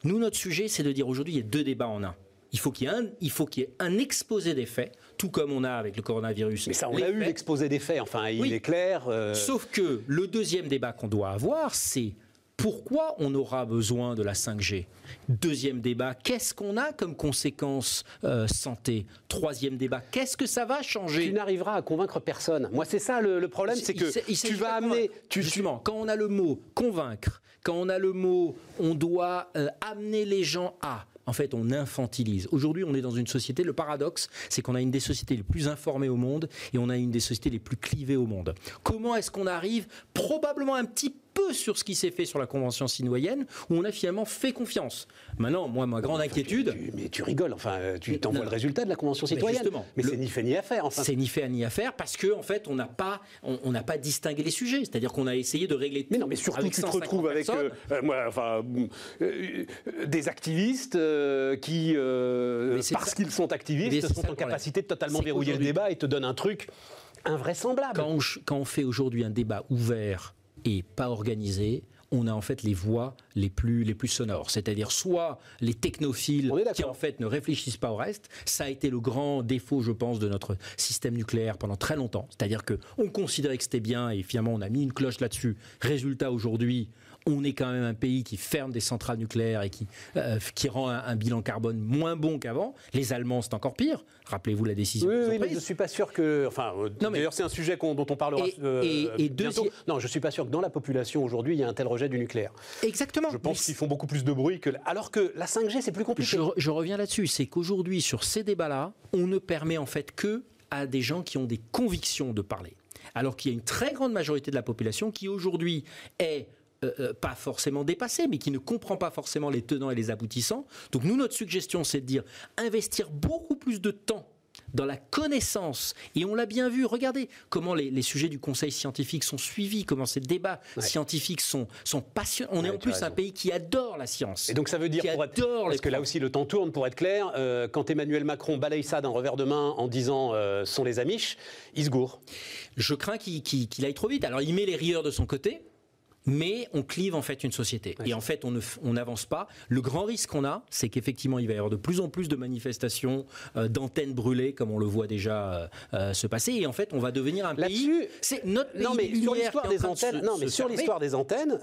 Speaker 4: Nous, notre sujet, c'est de dire aujourd'hui, il y a deux débats en un. Il faut qu'il y ait un, il faut qu'il y ait un exposé des faits, tout comme on a avec le coronavirus.
Speaker 2: Mais ça, on a eu l'exposé des faits. Enfin, il est clair.
Speaker 4: Euh. Sauf que le deuxième débat qu'on doit avoir, c'est pourquoi on aura besoin de la 5G Deuxième débat, qu'est-ce qu'on a comme conséquence euh, santé? Troisième débat, qu'est-ce que ça va changer?
Speaker 2: Tu n'arriveras à convaincre personne. Moi, c'est ça le, problème, c'est que tu vas amener.
Speaker 4: Tu, Justement, quand on a le mot convaincre, quand on a le mot on doit euh, amener les gens à, en fait, on infantilise. Aujourd'hui, on est dans une société, le paradoxe, c'est qu'on a une des sociétés les plus informées au monde et on a une des sociétés les plus clivées au monde. Comment est-ce qu'on arrive probablement un petit peu sur ce qui s'est fait sur la Convention citoyenne, où on a finalement fait confiance. Maintenant, moi, ma grande inquiétude...
Speaker 2: mais tu rigoles, enfin, tu t'envoies le résultat de la Convention citoyenne. Mais, c'est ni fait ni à faire. Enfin.
Speaker 4: C'est ni fait ni à faire parce qu'en en fait, on n'a pas, on, n'a pas distingué les sujets. C'est-à-dire qu'on a essayé de régler
Speaker 2: Mais non, mais surtout, tu te retrouves avec euh, euh, moi, enfin, euh, des activistes qui, parce qu'ils sont activistes, sont en capacité de totalement verrouiller le débat et te donnent un truc invraisemblable.
Speaker 4: quand on fait aujourd'hui un débat ouvert et pas organisé, on a en fait les voix les plus, les plus sonores. C'est-à-dire soit les technophiles qui en fait ne réfléchissent pas au reste. Ça a été le grand défaut, je pense, de notre système nucléaire pendant très longtemps. C'est-à-dire que on considérait que c'était bien et finalement on a mis une cloche là-dessus. Résultat aujourd'hui. On est quand même un pays qui ferme des centrales nucléaires et qui, euh, qui rend un, un bilan carbone moins bon qu'avant. Les Allemands, c'est encore pire. Rappelez-vous la décision
Speaker 2: Oui, oui, mais je ne suis pas sûr que. Enfin, euh, d'ailleurs, c'est un sujet dont on parlera
Speaker 4: Et-
Speaker 2: euh,
Speaker 4: et- et
Speaker 2: bientôt.
Speaker 4: deuxi-
Speaker 2: Non, je ne suis pas sûr que dans la population aujourd'hui, il y a un tel rejet du nucléaire.
Speaker 4: Exactement.
Speaker 2: Je pense qu'ils font beaucoup plus de bruit que. Alors que la 5G, c'est plus compliqué.
Speaker 4: Je, je reviens là-dessus, c'est qu'aujourd'hui, sur ces débats-là, on ne permet en fait que à des gens qui ont des convictions de parler. Alors qu'il y a une très grande majorité de la population qui aujourd'hui est euh, euh, pas forcément dépassée, mais qui ne comprend pas forcément les tenants et les aboutissants. Donc nous, notre suggestion, c'est de dire investir beaucoup plus de temps dans la connaissance. Et on l'a bien vu, regardez comment les, les sujets du conseil scientifique sont suivis, comment ces débats scientifiques sont, sont passionnants. On est en plus un pays qui adore la science.
Speaker 2: Et donc ça veut dire, pour être, parce
Speaker 4: les
Speaker 2: que là aussi le temps tourne, pour être clair, euh, quand Emmanuel Macron balaye ça d'un revers de main en disant euh, sont les Amish, il se gourre.
Speaker 4: Je crains qu'il aille trop vite. Alors il met les rieurs de son côté, mais on clive en fait une société. Et en fait, on f- on n'avance pas. Le grand risque qu'on a, c'est qu'effectivement, il va y avoir de plus en plus de manifestations, euh, d'antennes brûlées, comme on le voit déjà euh, euh, se passer. Et en fait, on va devenir un pays.
Speaker 2: Là-dessus,
Speaker 4: C'est notre pays
Speaker 2: Non mais sur l'histoire des
Speaker 4: de
Speaker 2: antennes, non mais sur l'histoire des antennes,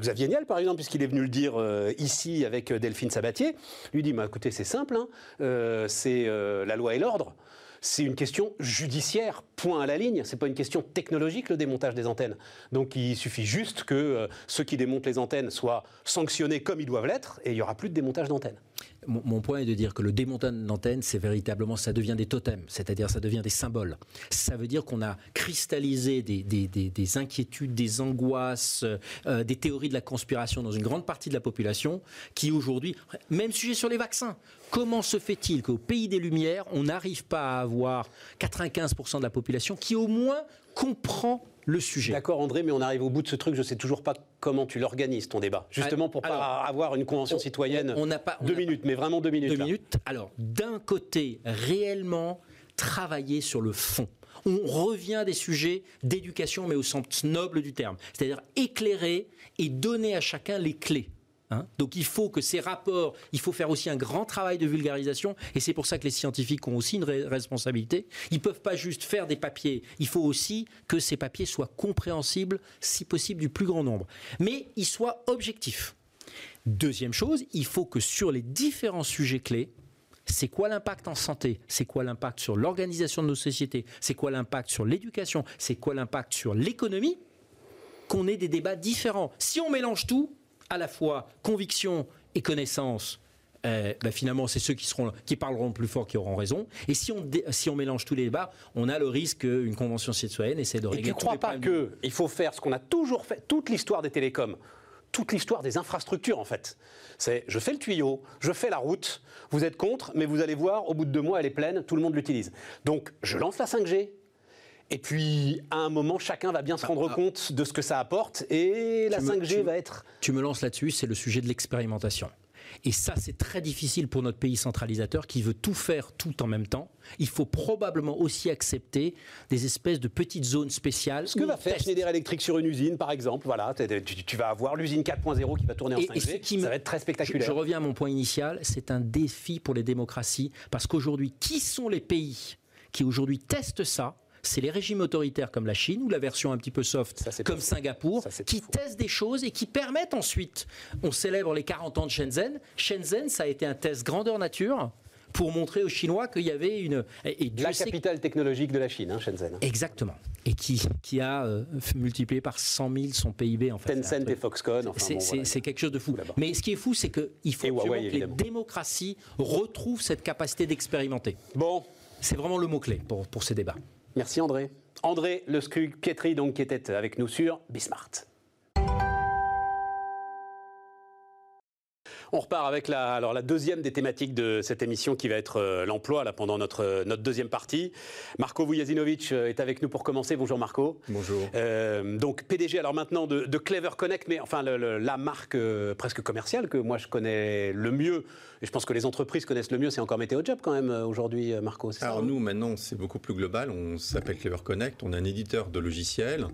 Speaker 2: Xavier Niel par exemple, puisqu'il est venu le dire ici avec Delphine Sabatier, lui dit bah, écoutez c'est simple, hein, c'est la loi et l'ordre. C'est une question judiciaire, point à la ligne. C'est pas une question technologique le démontage des antennes. Donc il suffit juste que euh, ceux qui démontent les antennes soient sanctionnés comme ils doivent l'être, et il y aura plus de démontage d'antennes.
Speaker 4: Mon, point est de dire que le démontage d'antenne, c'est véritablement, ça devient des totems, c'est-à-dire ça devient des symboles. Ça veut dire qu'on a cristallisé des, des- des- des inquiétudes, des angoisses, euh, des théories de la conspiration dans une grande partie de la population qui aujourd'hui, même sujet sur les vaccins, comment se fait-il qu'au pays des Lumières, on n'arrive pas à avoir 95% de la population qui au moins comprend le sujet
Speaker 2: D'accord André, mais on arrive au bout de ce truc, je sais toujours pas comment tu l'organises ton débat. Justement pour
Speaker 4: Alors,
Speaker 2: pas avoir une convention
Speaker 4: on-
Speaker 2: citoyenne.
Speaker 4: on n'a pas- on
Speaker 2: deux minutes, mais vraiment deux minutes.
Speaker 4: deux
Speaker 2: là.
Speaker 4: minutes. Alors, d'un côté, réellement travailler sur le fond. On revient à des sujets d'éducation, mais au sens noble du terme. C'est-à-dire éclairer et donner à chacun les clés. Hein. Donc il faut que ces rapports, il faut faire aussi un grand travail de vulgarisation, et c'est pour ça que les scientifiques ont aussi une responsabilité. Ils peuvent pas juste faire des papiers, il faut aussi que ces papiers soient compréhensibles, si possible, du plus grand nombre. Mais ils soient objectifs. Deuxième chose, il faut que sur les différents sujets clés, c'est quoi l'impact en santé? C'est quoi l'impact sur l'organisation de nos sociétés? C'est quoi l'impact sur l'éducation? C'est quoi l'impact sur l'économie? Qu'on ait des débats différents. Si on mélange tout, à la fois conviction et connaissance, euh, bah, finalement, c'est ceux qui, seront, qui parleront le plus fort qui auront raison. Et si on, si on mélange tous les débats, on a le risque qu'une convention citoyenne essaie de
Speaker 2: Et
Speaker 4: régler
Speaker 2: tu ne crois pas qu'il faut faire ce qu'on a toujours fait, toute l'histoire des télécoms, toute l'histoire des infrastructures en fait. C'est je fais le tuyau, je fais la route, vous êtes contre, mais vous allez voir, au bout de deux mois, elle est pleine, tout le monde l'utilise. Donc je lance la 5G. Et puis, à un moment, chacun va bien se rendre compte de ce que ça apporte, et la
Speaker 4: Ah, Tu me-
Speaker 2: 5G
Speaker 4: tu-
Speaker 2: va être
Speaker 4: Tu me lances là-dessus, c'est le sujet de l'expérimentation. Et ça, c'est très difficile pour notre pays centralisateur qui veut tout faire tout en même temps. Il faut probablement aussi accepter des espèces de petites zones spéciales.
Speaker 2: Ce que va faire
Speaker 4: teste.
Speaker 2: Schneider Electric sur une usine, par exemple, voilà, tu, tu vas avoir l'usine 4.0 qui va tourner en
Speaker 4: Et- et
Speaker 2: 5G,
Speaker 4: ce qui
Speaker 2: ça va être très
Speaker 4: Je,
Speaker 2: spectaculaire.
Speaker 4: je reviens à mon point initial, c'est un défi pour les démocraties, parce qu'aujourd'hui, qui sont les pays qui aujourd'hui testent ça c'est les régimes autoritaires comme la Chine ou la version un petit peu soft
Speaker 2: Ça,
Speaker 4: comme. Singapour
Speaker 2: Ça,
Speaker 4: qui testent des choses et qui permettent ensuite, on célèbre les 40 ans de Shenzhen. Shenzhen, ça a été un test grandeur nature pour montrer aux Chinois qu'il y avait une... Et,
Speaker 2: La capitale technologique de la Chine, hein, Shenzhen.
Speaker 4: Exactement. Et qui, qui a euh, multiplié par 100 000 son PIB en fait.
Speaker 2: Tencent et Foxconn, enfin
Speaker 4: c'est
Speaker 2: bon, voilà.
Speaker 4: quelque chose de fou. Mais ce qui est fou, c'est qu'il faut
Speaker 2: Huawei,
Speaker 4: que les
Speaker 2: évidemment.
Speaker 4: démocraties retrouvent cette capacité d'expérimenter.
Speaker 2: Bon,
Speaker 4: C'est vraiment le mot-clé pour, pour ces débats.
Speaker 2: Merci André. André Le Pietri, donc, qui était avec nous sur Bismart. On repart avec la, alors la deuxième des thématiques de cette émission qui va être euh, l'emploi là, pendant notre, notre deuxième partie. Marco Vujazinovic euh, est avec nous pour commencer. Bonjour Marco.
Speaker 5: Bonjour.
Speaker 2: Euh, donc PDG alors maintenant de, de Clever Connect, mais enfin le- le- la marque euh, presque commerciale que moi je connais le mieux, et je pense que les entreprises connaissent le mieux, c'est encore Météo Job quand même euh, aujourd'hui euh, Marco. c'est
Speaker 5: Alors
Speaker 2: hein?
Speaker 5: nous, maintenant, c'est beaucoup plus global. On s'appelle Clever Connect. On est un éditeur de logiciels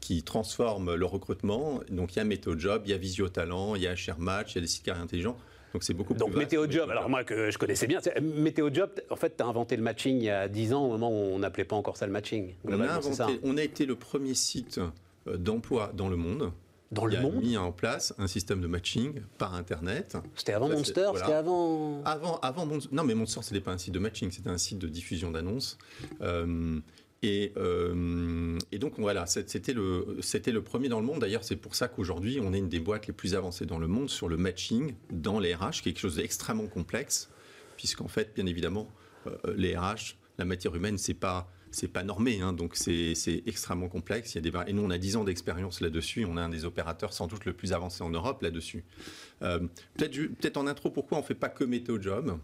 Speaker 5: qui transforme le recrutement. Donc il y a Météo Job, il y a Visio Talent, il y a HR Match, il y a des sites carrières intelligents. Donc c'est beaucoup
Speaker 2: Donc
Speaker 5: plus vaste
Speaker 2: Météo Job, alors moi que je connaissais bien, c'est- Météo Job, en fait, tu as inventé le matching il y a 10 ans au moment où on n'appelait pas encore ça le matching.
Speaker 5: On a,
Speaker 2: ça.
Speaker 5: inventé- on a été le premier site euh, d'emploi dans le monde.
Speaker 2: Dans le
Speaker 5: a
Speaker 2: monde
Speaker 5: mis en place un système de matching par Internet.
Speaker 2: C'était avant
Speaker 5: Ça,
Speaker 2: Monster,
Speaker 5: voilà.
Speaker 2: c'était avant.
Speaker 5: Avant, avant Monster, non mais Monster, c'était pas un site de matching, c'était un site de diffusion d'annonces. Euh, et, euh, et donc voilà, c'était le, c'était le premier dans le monde. D'ailleurs, c'est pour ça qu'aujourd'hui, on est une des boîtes les plus avancées dans le monde sur le matching dans les RH, quelque chose d'extrêmement complexe, puisqu'en fait, bien évidemment, euh, les RH, la matière humaine, c'est pas c'est pas normé, hein, donc c'est extrêmement complexe. Et nous, on a 10 ans d'expérience là-dessus. On a un des opérateurs sans doute le plus avancé en Europe là-dessus. Euh, Peut-être peut-être en intro, pourquoi on fait pas que Météo Job?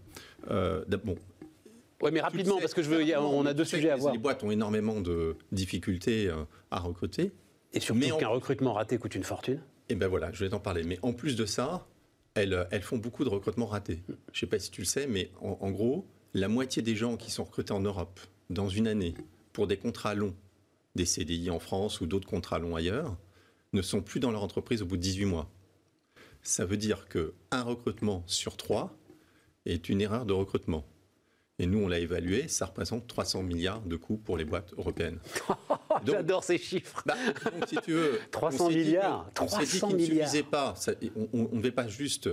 Speaker 5: Euh, bon,
Speaker 2: Ouais, mais rapidement, parce que je veux, on a deux sujets à voir.
Speaker 5: Les boîtes ont énormément de difficultés euh, à recruter.
Speaker 2: Et surtout
Speaker 5: on-
Speaker 2: qu'un recrutement raté coûte une fortune.
Speaker 5: Et ben voilà, je vais t'en parler. Mais en plus de ça, elles, euh, elles font beaucoup de recrutements ratés. Je sais pas si tu le sais, mais en, en gros, la moitié des gens qui sont recrutés en Europe dans une année pour des contrats longs, des CDI en France ou d'autres contrats longs ailleurs, ne sont plus dans leur entreprise au bout de 18 mois. Ça veut dire que un recrutement sur trois est une erreur de recrutement. Et nous, on l'a évalué, ça représente 300 milliards de coûts pour les boîtes européennes. Donc-
Speaker 2: J'adore ces chiffres.
Speaker 5: bah, donc, si tu veux,
Speaker 2: 300
Speaker 5: on dit que-
Speaker 2: milliards,
Speaker 5: on s'est dit
Speaker 2: 300
Speaker 5: qu'il ne
Speaker 2: milliards.
Speaker 5: suffisait pas. Ça- on- ne fait pas juste,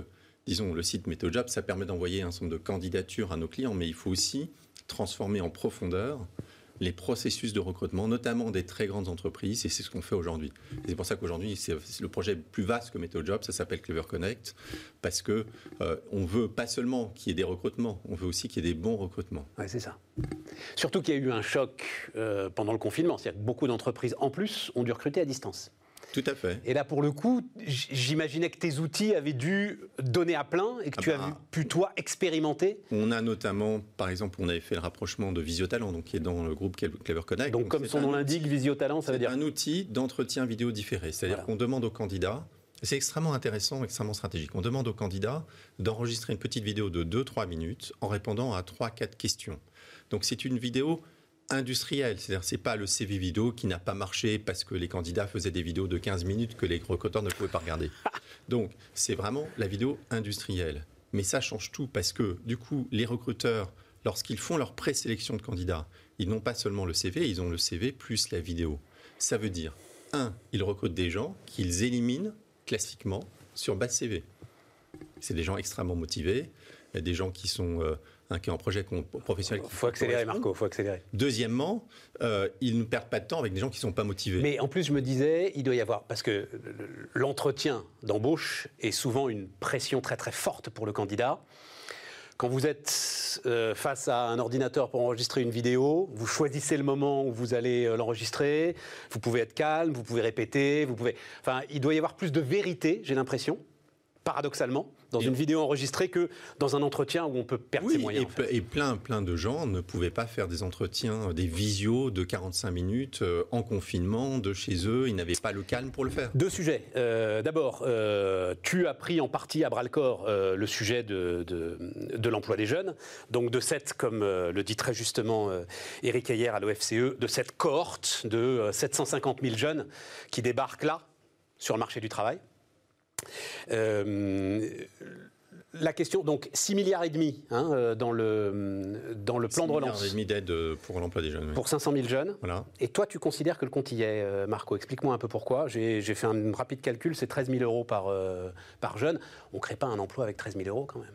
Speaker 5: disons, le site MéthoJob, ça permet d'envoyer un certain nombre de candidatures à nos clients, mais il faut aussi transformer en profondeur les processus de recrutement, notamment des très grandes entreprises, et c'est ce qu'on fait aujourd'hui. C'est pour ça qu'aujourd'hui, c'est le projet plus vaste que MéthoJob, ça s'appelle Clever Connect, parce que euh, on veut pas seulement qu'il y ait des recrutements, on veut aussi qu'il y ait des bons recrutements.
Speaker 2: Ouais, c'est ça. Surtout qu'il y a eu un choc euh, pendant le confinement. C'est-à-dire que beaucoup d'entreprises, en plus, ont dû recruter à distance.
Speaker 5: Tout à fait.
Speaker 2: Et là, pour le coup, j'imaginais que tes outils avaient dû donner à plein et que
Speaker 5: Ah
Speaker 2: tu
Speaker 5: bah.
Speaker 2: as pu, toi, expérimenter.
Speaker 5: On a notamment, par exemple, on avait fait le rapprochement de Visiotalent, donc qui est dans le groupe Clever Connect.
Speaker 2: Donc, comme son nom l'indique, Visio-Talent, ça veut dire
Speaker 5: un outil d'entretien vidéo différé. C'est-à-dire
Speaker 2: Voilà.
Speaker 5: qu'on demande aux candidats, c'est extrêmement intéressant, extrêmement stratégique, on demande aux candidats d'enregistrer une petite vidéo de 2-3 minutes en répondant à 3-4 questions. Donc c'est une vidéo industrielle, c'est-à-dire c'est pas le CV vidéo qui n'a pas marché parce que les candidats faisaient des vidéos de 15 minutes que les recruteurs ne pouvaient pas regarder. Donc c'est vraiment la vidéo industrielle. Mais ça change tout parce que du coup les recruteurs, lorsqu'ils font leur présélection de candidats, ils n'ont pas seulement le CV, ils ont le CV plus la vidéo. Ça veut dire, un, ils recrutent des gens qu'ils éliminent classiquement sur base CV. C'est des gens extrêmement motivés, des gens qui sont euh, un- qui ont un projet professionnel. qui
Speaker 2: faut accélérer. Marco, faut accélérer.
Speaker 5: Deuxièmement, euh, ils ne perdent pas de temps avec des gens qui ne sont pas motivés.
Speaker 2: Mais en plus, je me disais, il doit y avoir, parce que l'entretien d'embauche est souvent une pression très très forte pour le candidat. Quand vous êtes euh, face à un ordinateur pour enregistrer une vidéo, vous choisissez le moment où vous allez euh, l'enregistrer. Vous pouvez être calme, vous pouvez répéter, vous pouvez. Enfin, il doit y avoir plus de vérité, j'ai l'impression, paradoxalement, dans
Speaker 5: Et
Speaker 2: une vidéo enregistrée que dans un entretien où on peut perdre
Speaker 5: Oui,
Speaker 2: ses moyens.
Speaker 5: et,
Speaker 2: en fait.
Speaker 5: ple- et plein, plein de gens ne pouvaient pas faire des entretiens, des visios de 45 minutes euh, en confinement de chez eux. Ils n'avaient pas le calme pour le faire.
Speaker 2: Deux sujets. Euh, D'abord, euh, tu as pris en partie à bras le corps euh, le sujet de, de, de l'emploi des jeunes. Donc de cette, comme euh, le dit très justement euh, Éric Ayer à l'OFCE, de cette cohorte de euh, 750 000 jeunes qui débarquent là, sur le marché du travail. Euh, la question, donc 6 milliards et demi hein, euh, dans, le, dans le plan de
Speaker 5: 6 milliards
Speaker 2: relance
Speaker 5: et demi d'aide euh, pour l'emploi des jeunes. oui.
Speaker 2: pour 500 000 jeunes.
Speaker 5: Voilà.
Speaker 2: Et toi, tu considères que le compte y est, euh, Marco? Explique-moi un peu pourquoi. J'ai j'ai fait un rapide calcul, c'est 13 000 euros par, euh, par jeune. On ne crée pas un emploi avec 13 000 euros quand même.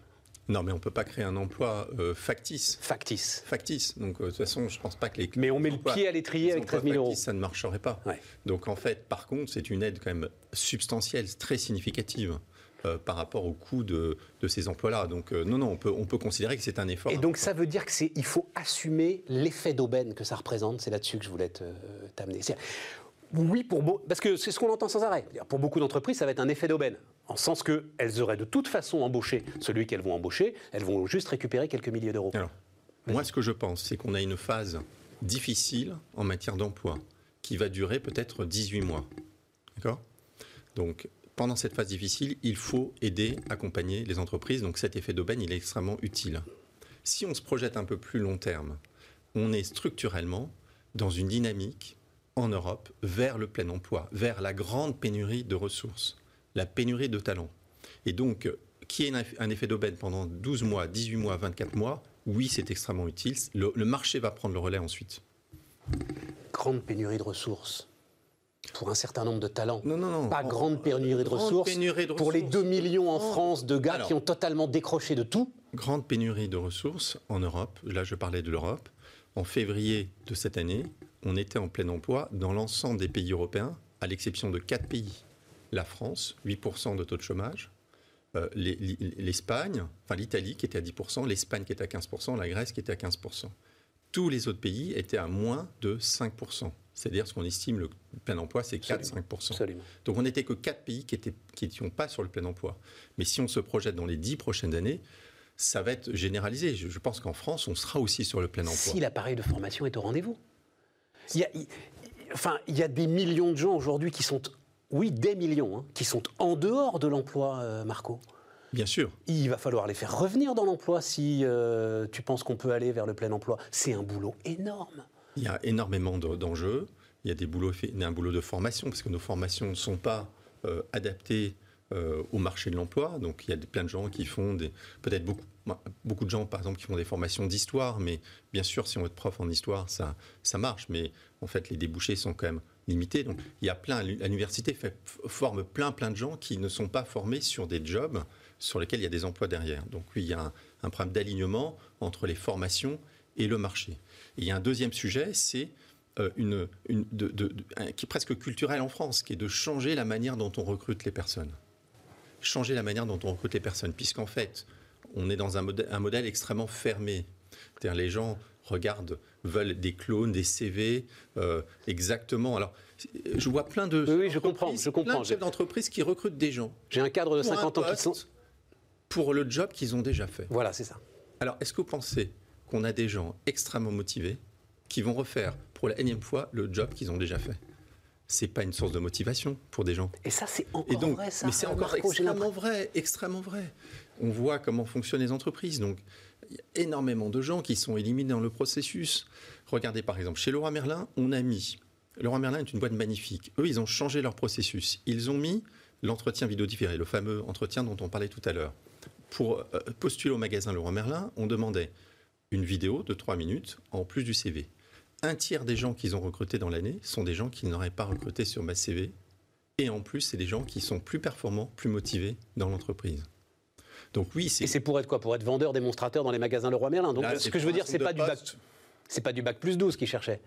Speaker 5: Non, mais on ne peut pas créer un emploi euh, factice.
Speaker 2: Factice.
Speaker 5: Factice. Donc, euh, de toute façon, je ne pense pas que les.
Speaker 2: Mais on met le pied à l'étrier avec
Speaker 5: emplois
Speaker 2: 13 000 euros.
Speaker 5: Ça ne marcherait pas.
Speaker 2: Ouais.
Speaker 5: Donc, en fait, par contre, c'est une aide quand même substantielle, très significative. euh, par rapport au coût de, de ces emplois-là. Donc euh, non, non, on peut, on peut considérer que c'est un effort.
Speaker 2: Et donc ça veut dire que c'est, il faut assumer l'effet d'aubaine que ça représente. C'est là-dessus que je voulais t'amener. Oui, pour parce que c'est ce qu'on entend sans arrêt. Pour beaucoup d'entreprises, ça va être un effet d'aubaine, en sens qu'elles auraient de toute façon embauché celui qu'elles vont embaucher, elles vont juste récupérer quelques milliers d'euros.
Speaker 5: Alors, moi, ce que je pense, c'est qu'on a une phase difficile en matière d'emploi qui va durer peut-être 18 mois. D'accord? Donc, pendant cette phase difficile, il faut aider, accompagner les entreprises. Donc, cet effet d'aubaine, il est extrêmement utile. Si on se projette un peu plus long terme, on est structurellement dans une dynamique en Europe vers le plein emploi, vers la grande pénurie de ressources, la pénurie de talents. Et donc, euh, qui ait un eff- un effet d'aubaine pendant 12 mois, 18 mois, 24 mois, oui, c'est extrêmement utile. Le, le marché va prendre le relais ensuite.
Speaker 2: Grande pénurie de ressources. Pour un certain nombre de talents.
Speaker 5: Non, non, non.
Speaker 2: Pas grande pénurie de
Speaker 5: Grande
Speaker 2: ressources.
Speaker 5: pénurie de
Speaker 2: pour les
Speaker 5: ressources.
Speaker 2: 2 millions en
Speaker 5: Oh.
Speaker 2: France de gars
Speaker 5: Alors.
Speaker 2: qui ont totalement décroché de tout.
Speaker 5: Grande pénurie de ressources en Europe. Là, je parlais de l'Europe. En février de cette année, on était en plein emploi dans l'ensemble des pays européens, à l'exception de quatre pays. La France, 8% de taux de chômage. Euh, L'Espagne, enfin l'Italie qui était à 10%, l'Espagne qui était à 15%, la Grèce qui était à 15%. Tous les autres pays étaient à moins de 5%. C'est-à-dire ce qu'on estime le plein emploi, c'est 4-5%.
Speaker 2: Absolument.
Speaker 5: Donc on n'était que quatre pays qui n'étaient qui pas sur le plein emploi. Mais si on se projette dans les dix prochaines années, ça va être généralisé. Je, je pense qu'en France, on sera aussi sur le plein emploi.
Speaker 2: Si l'appareil de formation est au rendez-vous. Il y a, il- enfin, il y a des millions de gens aujourd'hui qui sont, oui, des millions, hein, qui sont en dehors de l'emploi, euh, Marco.
Speaker 5: Bien sûr.
Speaker 2: Il va falloir les faire revenir dans l'emploi si euh, tu penses qu'on peut aller vers le plein emploi. C'est un boulot énorme.
Speaker 5: Il y a énormément de- d'enjeux. Il y a des boulots, fait- il y a un boulot de formation, parce que nos formations ne sont pas euh, adaptées euh, au marché de l'emploi. Donc il y a plein de gens qui font des. Peut-être beaucoup, moi, beaucoup de gens, par exemple, qui font des formations d'histoire, mais bien sûr, si on veut être prof en histoire, ça, ça marche. Mais en fait, les débouchés sont quand même limités. Donc il y a plein. L'université forme plein, plein de gens qui ne sont pas formés sur des jobs sur lesquels il y a des emplois derrière. Donc il y a un, problème d'alignement entre les formations et le marché. Il y a un deuxième sujet, c'est euh, une, une- de- de- qui est presque culturel en France, qui est de changer la manière dont on recrute les personnes. Changer la manière dont on recrute les personnes, puisqu'en fait, on est dans un un modèle extrêmement fermé. C'est-à-dire les gens regardent, veulent des clones, des CV, euh, exactement. Alors, je vois plein de
Speaker 2: Oui, oui, je comprends, je comprends.
Speaker 5: plein de chefs d'entreprise qui recrutent des gens
Speaker 2: J'ai un cadre de
Speaker 5: pour un
Speaker 2: 50 ans qui sont.
Speaker 5: pour le job qu'ils ont déjà fait.
Speaker 2: Voilà, c'est ça.
Speaker 5: Alors, est-ce que vous pensez qu'on a des gens extrêmement motivés qui vont refaire pour la énième fois le job qu'ils ont déjà fait? C'est pas une source de motivation pour des gens.
Speaker 2: Et ça, c'est encore
Speaker 5: Et donc,
Speaker 2: vrai, ça.
Speaker 5: mais c'est encore
Speaker 2: Marco,
Speaker 5: extrêmement vrai, extrêmement vrai. On voit comment fonctionnent les entreprises. Donc, il y a énormément de gens qui sont éliminés dans le processus. Regardez par exemple, chez Leroy Merlin, on a mis. Leroy Merlin est une boîte magnifique. Eux, ils ont changé leur processus. Ils ont mis l'entretien vidéo différé, le fameux entretien dont on parlait tout à l'heure. Pour euh, postuler au magasin Leroy Merlin, on demandait une vidéo de 3 minutes en plus du CV. Un tiers des gens qu'ils ont recrutés dans l'année sont des gens qu'ils n'auraient pas recrutés sur ma CV et en plus, c'est des gens qui sont plus performants, plus motivés dans l'entreprise. Donc oui, c'est
Speaker 2: Et c'est pour être quoi? Pour être vendeur démonstrateur dans les magasins Leroy Merlin. Donc,
Speaker 5: Là,
Speaker 2: ce que je veux dire, c'est pas du bac. C'est pas du bac plus 12 qu'ils cherchaient.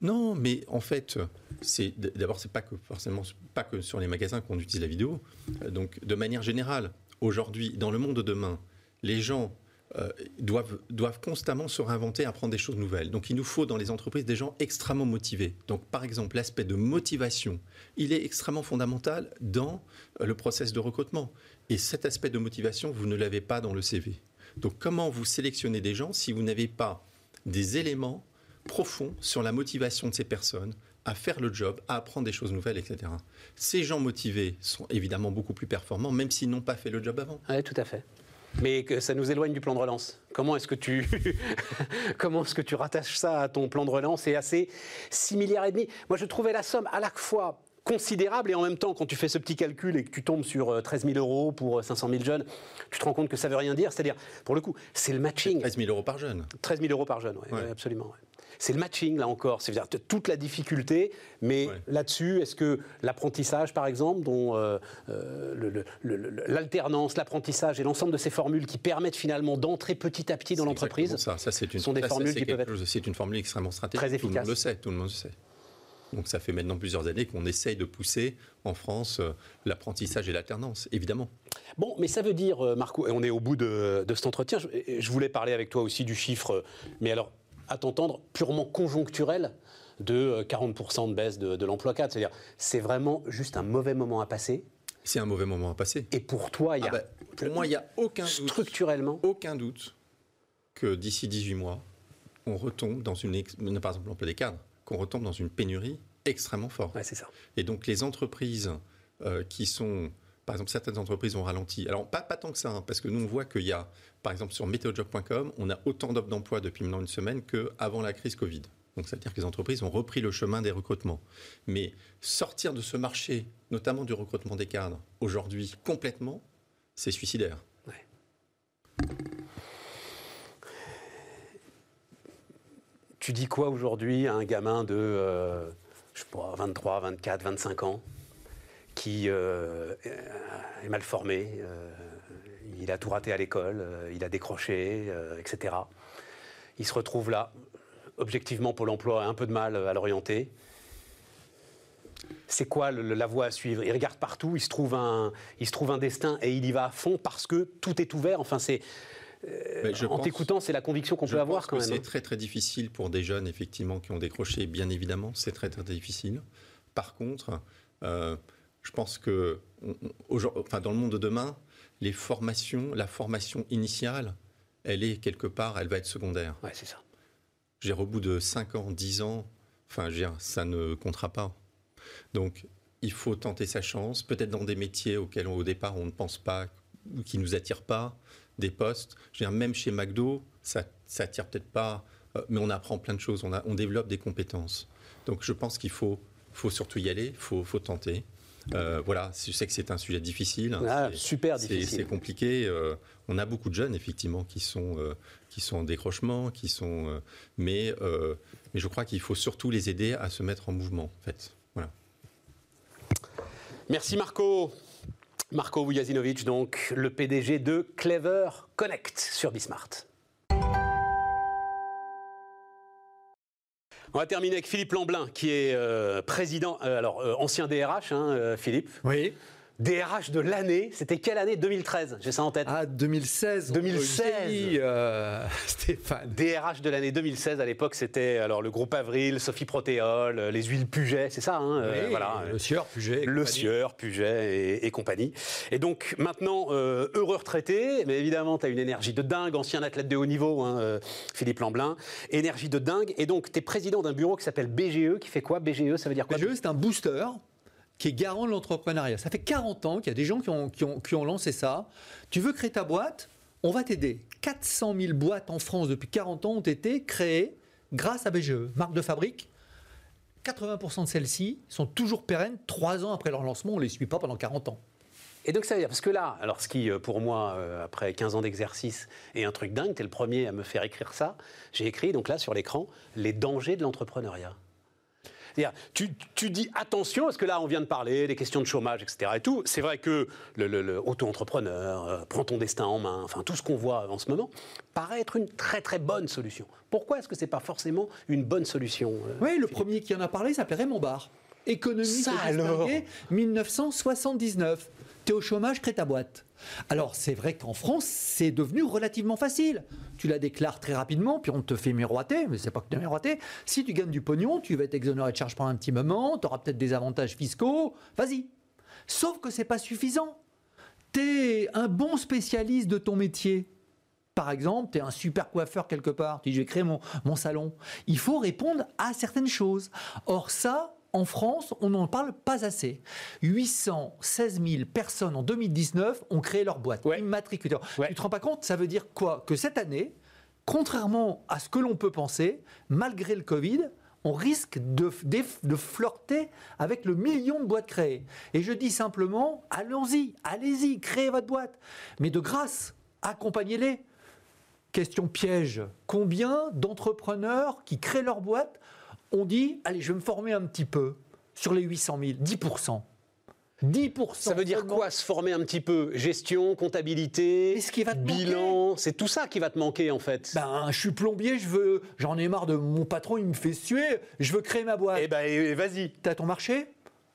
Speaker 5: Non, mais en fait, c'est d'abord c'est pas que forcément pas que sur les magasins qu'on utilise la vidéo. Euh, Donc de manière générale, aujourd'hui, dans le monde de demain, les gens euh, doivent, doivent constamment se réinventer, apprendre des choses nouvelles. Donc il nous faut dans les entreprises des gens extrêmement motivés. Donc par exemple, l'aspect de motivation, il est extrêmement fondamental dans euh, le process de recrutement. Et cet aspect de motivation, vous ne l'avez pas dans le CV. Donc comment vous sélectionnez des gens si vous n'avez pas des éléments profonds sur la motivation de ces personnes à faire le job, à apprendre des choses nouvelles, etc. Ces gens motivés sont évidemment beaucoup plus performants, même s'ils n'ont pas fait le job avant.
Speaker 2: Oui, tout à fait. Mais que ça nous éloigne du plan de relance. Comment est-ce que tu, comment est-ce que tu rattaches ça à ton plan de relance et à ces 6 milliards et demi? Moi, je trouvais la somme à la fois considérable et en même temps, quand tu fais ce petit calcul et que tu tombes sur euh, 13 000 euros pour 500 000 jeunes, tu te rends compte que ça veut rien dire. C'est-à-dire, pour le coup, c'est le matching.
Speaker 5: 13 000 euros par jeune.
Speaker 2: 13 000 euros par jeune, oui,
Speaker 5: Ouais.
Speaker 2: absolument. ouais. C'est le matching, là encore. C'est-à-dire toute la difficulté, mais là-dessus, est-ce que l'apprentissage, par exemple, dont euh, euh, l'alternance, l'apprentissage et l'ensemble de ces formules qui permettent finalement d'entrer petit à petit dans l'entreprise,
Speaker 5: Ça, ça c'est une,
Speaker 2: sont des
Speaker 5: ça,
Speaker 2: formules qui peuvent être
Speaker 5: chose- C'est une formule extrêmement stratégique.
Speaker 2: très
Speaker 5: Tout le monde le sait. Tout le monde le sait. Donc ça fait maintenant plusieurs années qu'on essaye de pousser en France euh, l'apprentissage et l'alternance, évidemment.
Speaker 2: Bon, mais ça veut dire, euh, Marco, et on est au bout de, de cet entretien, je, voulais parler avec toi aussi du chiffre, mais alors, à t'entendre, purement conjoncturel de euh, 40% de baisse de, de l'emploi cadre. C'est-à-dire, c'est vraiment juste un mauvais moment à passer?
Speaker 5: C'est un mauvais moment à passer.
Speaker 2: Et pour toi, il y a
Speaker 5: Ah bah, pour moi, il n'y a aucun doute,
Speaker 2: structurellement?
Speaker 5: aucun doute que d'ici 18 mois, on retombe dans une, par exemple l'emploi des cadres, qu'on retombe dans une pénurie extrêmement forte.
Speaker 2: Ouais, c'est ça.
Speaker 5: Et donc les entreprises euh, qui sont, par exemple, certaines entreprises ont ralenti. Alors pas, pas tant que ça, hein, parce que nous on voit qu'il y a, par exemple sur meteojob.com, on a autant d'offres d'emploi depuis maintenant une semaine qu'avant la crise Covid. Donc ça veut dire que les entreprises ont repris le chemin des recrutements. Mais sortir de ce marché, notamment du recrutement des cadres, aujourd'hui complètement, c'est suicidaire.
Speaker 2: Tu dis quoi aujourd'hui à un gamin de, euh, je sais pas, 23, 24, 25 ans, qui euh, est mal formé, euh, il a tout raté à l'école, euh, il a décroché, etc. Il se retrouve là. Objectivement, Pôle emploi a un peu de mal à l'orienter. C'est quoi la voie à suivre? Il regarde partout, il se, trouve un, il se trouve un destin et il y va à fond parce que tout est ouvert. Enfin, c'est
Speaker 5: Je
Speaker 2: en t'écoutant, c'est la conviction qu'on peut avoir
Speaker 5: pense
Speaker 2: quand
Speaker 5: que
Speaker 2: même.
Speaker 5: C'est
Speaker 2: hein.
Speaker 5: très très difficile pour des jeunes effectivement qui ont décroché, bien évidemment, c'est très très difficile. Par contre, euh, je pense que on- on- aujourd'hui- enfin, dans le monde de demain, les formations, la formation initiale, elle est quelque part, elle va être secondaire.
Speaker 2: Ouais, c'est ça.
Speaker 5: J'ai au bout de 5 ans, 10 ans, enfin, dire, ça ne comptera pas. Donc, il faut tenter sa chance, peut-être dans des métiers auxquels au départ on ne pense pas ou qui nous attirent pas, des postes. Je veux dire, même chez McDo, ça, ça attire peut-être pas, euh, mais on apprend plein de choses, on, a- on développe des compétences. Donc, je pense qu'il faut, faut surtout y aller, il faut, faut tenter. Euh, voilà, je sais que c'est un sujet difficile. hein,
Speaker 2: Ah, super difficile.
Speaker 5: C'est compliqué. euh, on a beaucoup de jeunes, effectivement, qui sont, euh, qui sont en décrochement, qui sont, mais, mais je crois qu'il faut surtout les aider à se mettre en mouvement, en fait. Voilà.
Speaker 2: Merci Marco. Marco Vujasinovic, donc le PDG de Clever Connect sur Bismart. On va terminer avec Philippe Lamblin, qui est euh, président, euh, alors euh, ancien DRH, hein, Philippe.
Speaker 6: Oui.
Speaker 2: DRH de l'année, c'était quelle année? 2013, j'ai ça en tête.
Speaker 6: Ah, 2016.
Speaker 2: 2016.
Speaker 6: Oui, euh, Stéphane.
Speaker 2: DRH de l'année 2016, à l'époque, c'était alors le groupe Avril, Sophie Protéol, euh, les huiles Puget, c'est ça, hein, euh,
Speaker 6: Oui,
Speaker 2: voilà.
Speaker 6: Le Sieur, Puget. et
Speaker 2: Le. Sieur, Puget et, et compagnie. Et donc maintenant, euh, heureux retraité, mais évidemment, tu as une énergie de dingue, ancien athlète de haut niveau, hein, Philippe Lamblin. Énergie de dingue. Et donc, tu es président d'un bureau qui s'appelle BGE, qui fait quoi? BGE, ça veut dire quoi?
Speaker 6: BGE, c'est un booster qui est garant de l'entrepreneuriat. Ça fait 40 ans qu'il y a des gens qui ont, lancé ça. Tu veux créer ta boîte? On va t'aider. 400 000 boîtes en France depuis 40 ans ont été créées grâce à BGE, marque de fabrique. 80% de celles-ci sont toujours pérennes. Trois ans après leur lancement, on ne les suit pas pendant 40 ans.
Speaker 2: Et donc ça veut dire, parce que là, alors ce qui euh, pour moi, euh, après 15 ans d'exercice, est un truc dingue, tu es le premier à me faire écrire ça, j'ai écrit donc là sur l'écran, les dangers de l'entrepreneuriat. Tu, dis attention, parce que là, on vient de parler des questions de chômage, etc. Et tout. C'est vrai que le, le, le auto-entrepreneur, euh, prends ton destin en main, enfin, tout ce qu'on voit en ce moment, paraît être une très très bonne solution. Pourquoi est-ce que ce n'est pas forcément une bonne solution euh,
Speaker 6: Oui, le premier qui en a parlé s'appelait Raymond Barre. Économie
Speaker 2: Ça, alors?
Speaker 6: 1979 tu es au chômage, crée ta boîte. Alors c'est vrai qu'en France, c'est devenu relativement facile. Tu la déclares très rapidement, puis on te fait miroiter, mais c'est pas que tu miroiter. Si tu gagnes du pognon, tu vas être exonéré de charges pendant un petit moment, tu auras peut-être des avantages fiscaux, vas-y. Sauf que c'est pas suffisant. Tu es un bon spécialiste de ton métier. Par exemple, tu es un super coiffeur quelque part, tu dis je vais mon salon. Il faut répondre à certaines choses. Or ça, en France, on n'en parle pas assez. 816 000 personnes en 2019 ont créé leur boîte,
Speaker 2: Ouais.
Speaker 6: immatriculeurs.
Speaker 2: Ouais.
Speaker 6: Tu te rends pas compte? Ça veut dire quoi? Que cette année, contrairement à ce que l'on peut penser, malgré le Covid, on risque de, de, de flirter avec le million de boîtes créées. Et je dis simplement, allons-y, allez-y, créez votre boîte. Mais de grâce, accompagnez-les. Question piège. Combien d'entrepreneurs qui créent leur boîte ont dit Allez, je vais me former un petit peu sur les 800 000 10% 10%
Speaker 2: Ça veut dire quoi se former un petit peu? Gestion, comptabilité,
Speaker 6: ce qui va te
Speaker 2: bilan, c'est tout ça qui va te manquer en fait.
Speaker 6: Ben, je suis plombier, je veux, j'en ai marre de mon patron, il me fait suer, je veux créer ma boîte.
Speaker 2: Eh ben vas-y.
Speaker 6: T'as ton marché?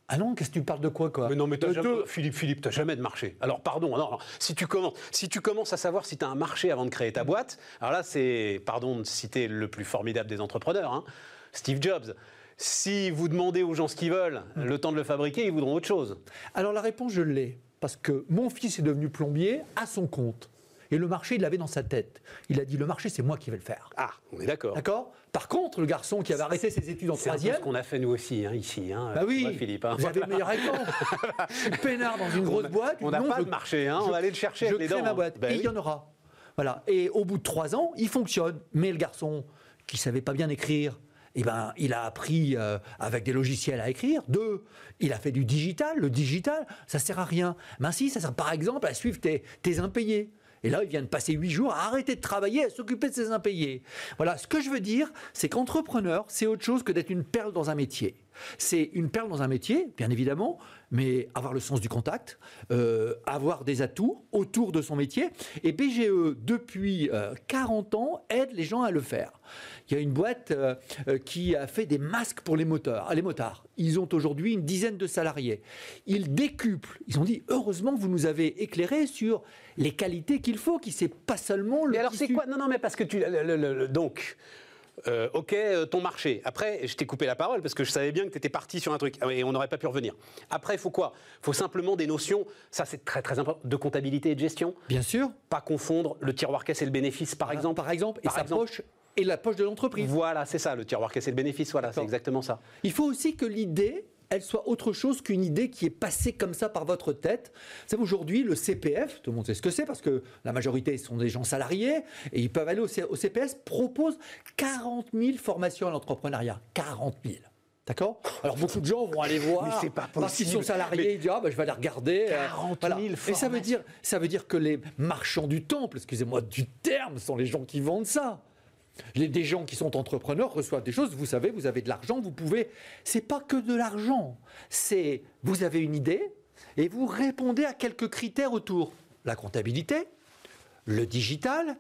Speaker 6: Ah non, qu'est-ce que tu parles de quoi, quoi?
Speaker 2: Mais non, mais t'as
Speaker 6: Euh,
Speaker 2: jamais, Philippe, Philippe, t'as jamais de marché. Alors pardon, non, non, si tu commences, si tu commences à savoir si tu as un marché avant de créer ta boîte, alors là c'est, pardon de citer le plus formidable des entrepreneurs, hein, Steve Jobs. si vous demandez aux gens ce qu'ils veulent, le temps de le fabriquer, ils voudront autre chose.
Speaker 6: Alors la réponse, je l'ai. Parce que mon fils est devenu plombier à son compte. Et le marché, il l'avait dans sa tête. Il a dit le marché, c'est moi qui vais le faire.
Speaker 2: Ah, on est d'accord.
Speaker 6: D'accord? Par contre, le garçon qui avait arrêté ses études en
Speaker 2: C'est
Speaker 6: troisième.
Speaker 2: ce qu'on a fait nous aussi, hein, ici. Hein,
Speaker 6: Bah oui,
Speaker 2: Philippe. hein.
Speaker 6: vous avez le meilleur exemple. Je suis peinard dans une grosse boîte.
Speaker 2: On n'a pas
Speaker 6: je-
Speaker 2: de marché, hein, on va aller le chercher
Speaker 6: Je
Speaker 2: avec les
Speaker 6: crée
Speaker 2: dents.
Speaker 6: ma
Speaker 2: hein.
Speaker 6: boîte.
Speaker 2: Ben
Speaker 6: et il y en aura. Voilà. Et au bout de trois ans, il fonctionne. Mais le garçon qui savait pas bien écrire, eh ben, il a appris euh, avec des logiciels à écrire. Deux, il a fait du digital. Le digital, ça sert à rien. Ben si, ça sert par exemple à suivre tes, tes impayés. Et là, il vient de passer huit jours à arrêter de travailler, à s'occuper de ses impayés. Voilà, ce que je veux dire, c'est qu'entrepreneur, c'est autre chose que d'être une perle dans un métier. C'est une perle dans un métier, bien évidemment, mais avoir le sens du contact, euh, avoir des atouts autour de son métier. Et BGE, depuis euh, 40 ans, aide les gens à le faire. Il y a une boîte euh, euh, qui a fait des masques pour les moteurs, les motards. Ils ont aujourd'hui une dizaine de salariés. Ils décuplent. Ils ont dit heureusement vous nous avez éclairé sur les qualités qu'il faut, qui c'est pas seulement le.
Speaker 2: Mais alors c'est quoi? Non, non, mais parce que tu. le- le- le- donc. euh, ok, euh, ton marché. Après, je t'ai coupé la parole parce que je savais bien que tu étais parti sur un truc Ah et on n'aurait pas pu revenir. Après, il faut quoi? Il faut simplement des notions, ça c'est très très important, de comptabilité et de gestion.
Speaker 6: Bien sûr.
Speaker 2: Pas confondre le tiroir caisse et le bénéfice, par exemple.
Speaker 6: Par exemple, et
Speaker 2: Par
Speaker 6: sa
Speaker 2: exemple.
Speaker 6: poche et la poche de l'entreprise.
Speaker 2: Voilà, c'est ça, le tiroir caisse et le bénéfice, voilà, c'est exactement ça.
Speaker 6: Il faut aussi que l'idée, elle soit autre chose qu'une idée qui est passée comme ça par votre tête. Savez, aujourd'hui, le CPF, tout le monde sait ce que c'est parce que la majorité sont des gens salariés et ils peuvent aller au, CPS, propose 40 000 formations à l'entrepreneuriat. 40 000. D'accord? Alors beaucoup de gens vont aller voir
Speaker 2: Mais c'est pas
Speaker 6: parce qu'ils
Speaker 2: possible.
Speaker 6: sont salariés, ils disent ah ben, je vais aller regarder. euh,
Speaker 2: 40 000
Speaker 6: Et ça veut dire ça veut dire que les marchands du temple, excusez-moi du terme, sont les gens qui vendent ça. Les, des gens qui sont entrepreneurs reçoivent des choses. Vous savez, vous avez de l'argent, vous pouvez. C'est pas que de l'argent. C'est vous avez une idée et vous répondez à quelques critères autour. La comptabilité, le digital.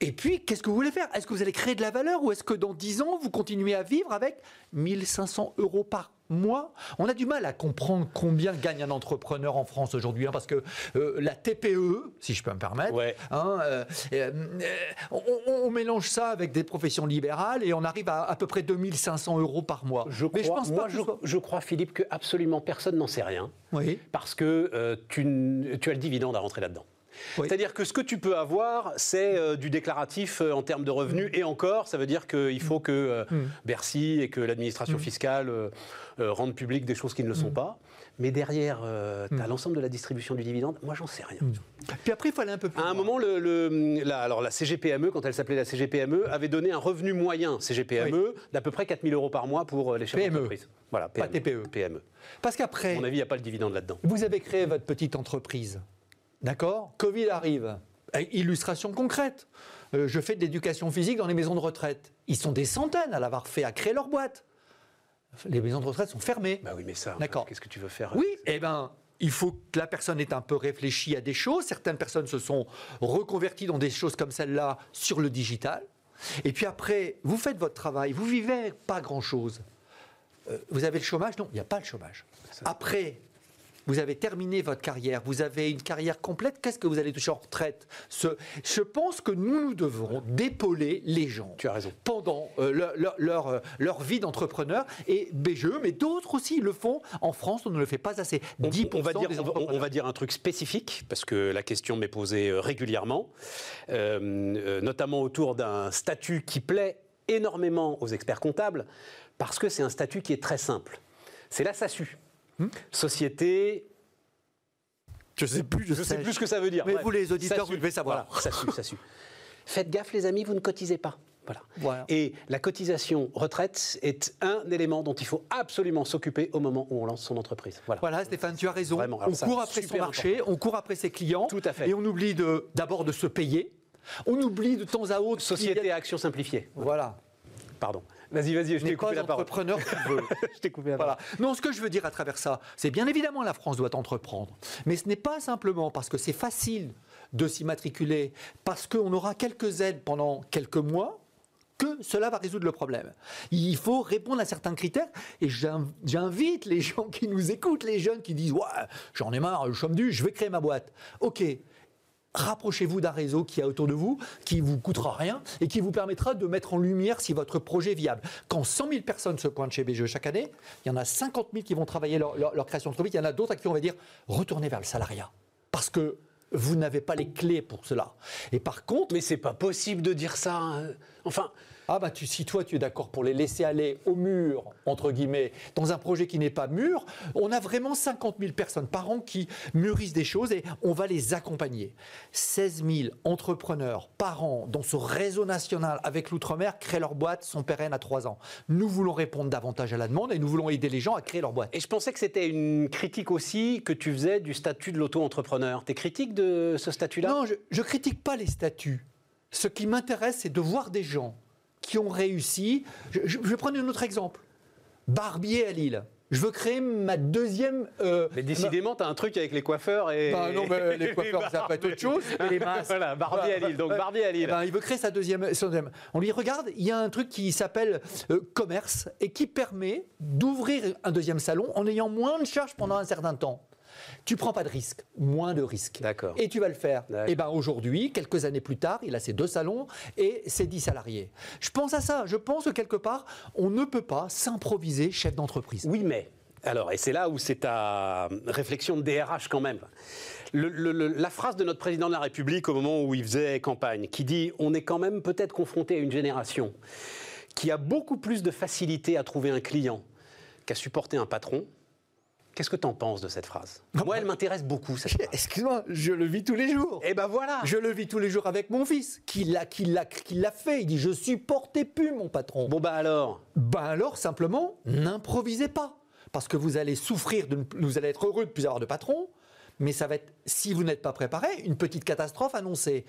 Speaker 6: Et puis, qu'est-ce que vous voulez faire? Est-ce que vous allez créer de la valeur ou est-ce que dans 10 ans, vous continuez à vivre avec 1500 euros par mois On a du mal à comprendre combien gagne un entrepreneur en France aujourd'hui, hein, parce que euh, la TPE, si je peux me permettre,
Speaker 2: Ouais.
Speaker 6: hein, euh, euh, euh, on, mélange ça avec des professions libérales et on arrive à à peu près 2500 euros par mois.
Speaker 2: Je
Speaker 6: Mais
Speaker 2: crois,
Speaker 6: pense
Speaker 2: moi, je,
Speaker 6: ce soit-
Speaker 2: je crois, Philippe, que absolument personne n'en sait rien.
Speaker 6: Oui.
Speaker 2: Parce que euh, tu, as le dividende à rentrer là-dedans.
Speaker 6: Oui.
Speaker 2: C'est-à-dire que ce que tu peux avoir, c'est euh, du déclaratif euh, en termes de revenus. Et encore, ça veut dire qu'il faut que euh,
Speaker 6: Mm.
Speaker 2: Bercy et que l'administration fiscale euh, euh, rendent public des choses qui ne le sont
Speaker 6: Mm.
Speaker 2: pas. Mais derrière, tu as l'ensemble de la distribution du dividende. Moi, j'en sais rien.
Speaker 6: Puis après, il aller un peu plus
Speaker 2: À un moment, le, le- la, alors la CGPME, E, quand elle s'appelait la CGPME, avait donné un revenu moyen CGPME E, d'à peu près 4 000 euros par mois pour euh, les chefs
Speaker 6: PME.
Speaker 2: d'entreprise. Voilà,
Speaker 6: Pas TPE.
Speaker 2: PME.
Speaker 6: Parce
Speaker 2: À
Speaker 6: qu'après,
Speaker 2: mon avis, il n'y a pas le dividende là-dedans.
Speaker 6: Vous avez créé votre petite entreprise. D'accord? Covid arrive. Illustration concrète. Euh, je fais de l'éducation physique dans les maisons de retraite. Ils sont des centaines à l'avoir fait, à créer leur boîte. Les maisons de retraite sont fermées.
Speaker 2: Bah oui, mais ça,
Speaker 6: D'accord.
Speaker 2: qu'est-ce que tu veux faire
Speaker 6: Oui, eh ben, il faut que la personne ait un peu réfléchi à des choses. Certaines personnes se sont reconverties dans des choses comme celle-là sur le digital. Et puis après, vous faites votre travail, vous vivez pas grand-chose. Euh, vous avez le chômage? Non, il n'y a pas le chômage. Après, vous avez terminé votre carrière, vous avez une carrière complète, qu'est-ce que vous allez toucher en retraite Ce- Je pense que nous, nous devrons d'épauler les gens
Speaker 2: Tu as raison.
Speaker 6: pendant euh, leur, leur- leur, leur vie d'entrepreneur et BGE, mais d'autres aussi le font. En France, on ne le fait pas assez.
Speaker 2: On,
Speaker 6: 10%
Speaker 2: on va dire,
Speaker 6: des
Speaker 2: on va- on
Speaker 6: entrepreneurs.
Speaker 2: va dire un truc spécifique, parce que la question m'est posée euh, régulièrement, euh, notamment autour d'un statut qui plaît énormément aux experts comptables, parce que c'est un statut qui est très simple. C'est la SASU.
Speaker 6: Hmm
Speaker 2: Société.
Speaker 6: Je sais plus,
Speaker 2: Je sais plus ce que ça veut dire.
Speaker 6: Mais
Speaker 2: Bref,
Speaker 6: vous, les auditeurs, vous devez savoir.
Speaker 2: Voilà, SASU, SASU. Faites gaffe, les amis, vous ne cotisez pas. Voilà.
Speaker 6: Voilà.
Speaker 2: Et la cotisation retraite est un élément dont il faut absolument s'occuper au moment où on lance son entreprise. Voilà.
Speaker 6: Voilà, Stéphane, tu as raison.
Speaker 2: Vraiment,
Speaker 6: on
Speaker 2: ça,
Speaker 6: court après son marché, on court après ses clients.
Speaker 2: Tout à fait.
Speaker 6: Et on oublie d'abord de, se payer. On oublie de temps à autre.
Speaker 2: Société
Speaker 6: a-
Speaker 2: à action simplifiée.
Speaker 6: Voilà.
Speaker 2: Pardon. Vas-y, vas-y, je t'ai coupé la parole.
Speaker 6: entrepreneur qui veut.
Speaker 2: je t'ai coupé la
Speaker 6: Voilà.
Speaker 2: parole.
Speaker 6: Non, ce que je veux dire à travers ça, c'est bien évidemment la France doit entreprendre. Mais ce n'est pas simplement parce que c'est facile de s'y matriculer, parce qu'on aura quelques aides pendant quelques mois, que cela va résoudre le problème. Il faut répondre à certains critères et j'in- j'invite les gens qui nous écoutent, les jeunes qui disent Ouais, j'en ai marre, je suis dû, je vais créer ma boîte. Ok, rapprochez-vous d'un réseau qui est autour de vous, qui vous coûtera rien et qui vous permettra de mettre en lumière si votre projet est viable. Quand 100 000 personnes se pointent chez BGE chaque année, il y en a 50 000 qui vont travailler leur, leur- leur création d'entreprise, il y en a d'autres à qui on va dire retournez vers le salariat. Parce que vous n'avez pas les clés pour cela. Et par contre,
Speaker 2: Mais c'est pas possible de dire ça. hein. Enfin,
Speaker 6: ah bah tu, si toi tu es d'accord pour les laisser aller au mur, entre guillemets, dans un projet qui n'est pas mûr, on a vraiment 50 000 personnes par an qui mûrissent des choses et on va les accompagner. 16 000 entrepreneurs par an dans ce réseau national avec l'outre-mer créent leur boîte, sont pérennes à 3 ans. Nous voulons répondre davantage à la demande et nous voulons aider les gens à créer leur boîte.
Speaker 2: et je pensais que c'était une critique aussi que tu faisais du statut de l'auto-entrepreneur. T'es critique de ce statut-là?
Speaker 6: Non, je ne critique pas les statuts. Ce qui m'intéresse, c'est de voir des gens qui ont réussi. Je, je- je vais prendre un autre exemple. Barbier à Lille. Je veux créer ma deuxième. euh,
Speaker 2: Mais décidément, t'as un truc avec les coiffeurs et.
Speaker 6: Bah non, mais les coiffeurs, ça peut être autre chose. Et les masques.
Speaker 2: Voilà, Barbier à Lille. Donc Barbier à
Speaker 6: Eh
Speaker 2: Lille.
Speaker 6: ben, il veut créer sa deuxième, son deuxième. On lui regarde, il y a un truc qui s'appelle euh, commerce et qui permet d'ouvrir un deuxième salon en ayant moins de charges pendant un certain temps. Tu prends pas de risque, moins de risques.
Speaker 2: D'accord.
Speaker 6: Et tu vas le faire. Et ben aujourd'hui, quelques années plus tard, il a ses deux salons et ses 10 salariés. Je pense à ça. Je pense que quelque part, on ne peut pas s'improviser chef d'entreprise.
Speaker 2: Oui, mais. Alors, et c'est là où c'est ta réflexion de DRH quand même. Le- le- le- la phrase de notre président de la République au moment où il faisait campagne, qui dit on est quand même peut-être confronté à une génération qui a beaucoup plus de facilité à trouver un client qu'à supporter un patron. Qu'est-ce que tu en penses de cette phrase? Moi, elle m'intéresse beaucoup, cette phrase.
Speaker 6: Excuse-moi, je le vis tous les jours.
Speaker 2: Et ben voilà
Speaker 6: Je le vis tous les jours avec mon fils, qui l'a, qui l'a, qui l'a fait. Il dit Je supportais plus mon patron.
Speaker 2: Bon, bah alors?
Speaker 6: Ben alors, simplement, n'improvisez pas. Parce que vous allez souffrir, de, vous allez être heureux de ne plus avoir de patron, mais ça va être, si vous n'êtes pas préparé, une petite catastrophe annoncée.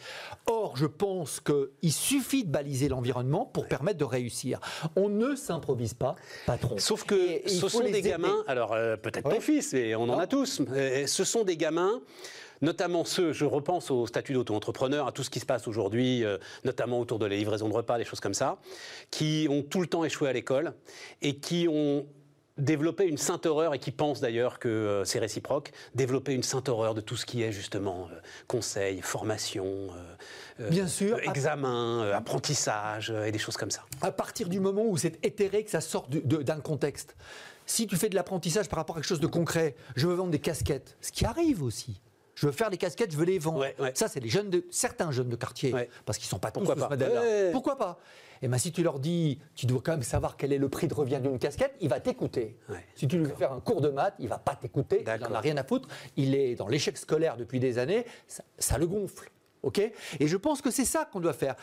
Speaker 6: Or, je pense qu'il suffit de baliser l'environnement pour permettre de réussir. On ne s'improvise pas patron.
Speaker 2: Sauf que
Speaker 6: Et- et il
Speaker 2: ce sont des
Speaker 6: aider.
Speaker 2: gamins, alors euh, peut-être
Speaker 6: Ouais.
Speaker 2: ton fils, et on en a tous, euh, ce sont des gamins, notamment ceux, je repense au statut d'auto-entrepreneur, à tout ce qui se passe aujourd'hui, euh, notamment autour de la livraison de repas, des choses comme ça, qui ont tout le temps échoué à l'école et qui ont développé une sainte horreur, et qui pensent d'ailleurs que euh, c'est réciproque, développer une sainte horreur de tout ce qui est justement euh, conseil, formation, euh, euh,
Speaker 6: Bien sûr.
Speaker 2: examen, apprentissage et des choses comme ça.
Speaker 6: à partir du moment où c'est éthéré, que ça sort d'un contexte. Si tu fais de l'apprentissage par rapport à quelque chose de concret, je veux vendre des casquettes, ce qui arrive aussi. Je veux faire des casquettes, je veux les vendre.
Speaker 2: Ouais, ouais.
Speaker 6: Ça, c'est les jeunes de, certains jeunes de quartier,
Speaker 2: Ouais.
Speaker 6: parce qu'ils sont pas
Speaker 2: Pourquoi
Speaker 6: tous
Speaker 2: pas
Speaker 6: ce. Pourquoi pas? Et ben si tu leur dis, tu dois quand même savoir quel est le prix de revient d'une casquette, il va t'écouter.
Speaker 2: Ouais.
Speaker 6: Si tu lui fais faire un cours de maths, il va pas t'écouter. Il
Speaker 2: D'accord.
Speaker 6: en a rien à foutre. Il est dans l'échec scolaire depuis des années. Ça, ça le gonfle. Ok? Et je pense que c'est ça qu'on doit faire.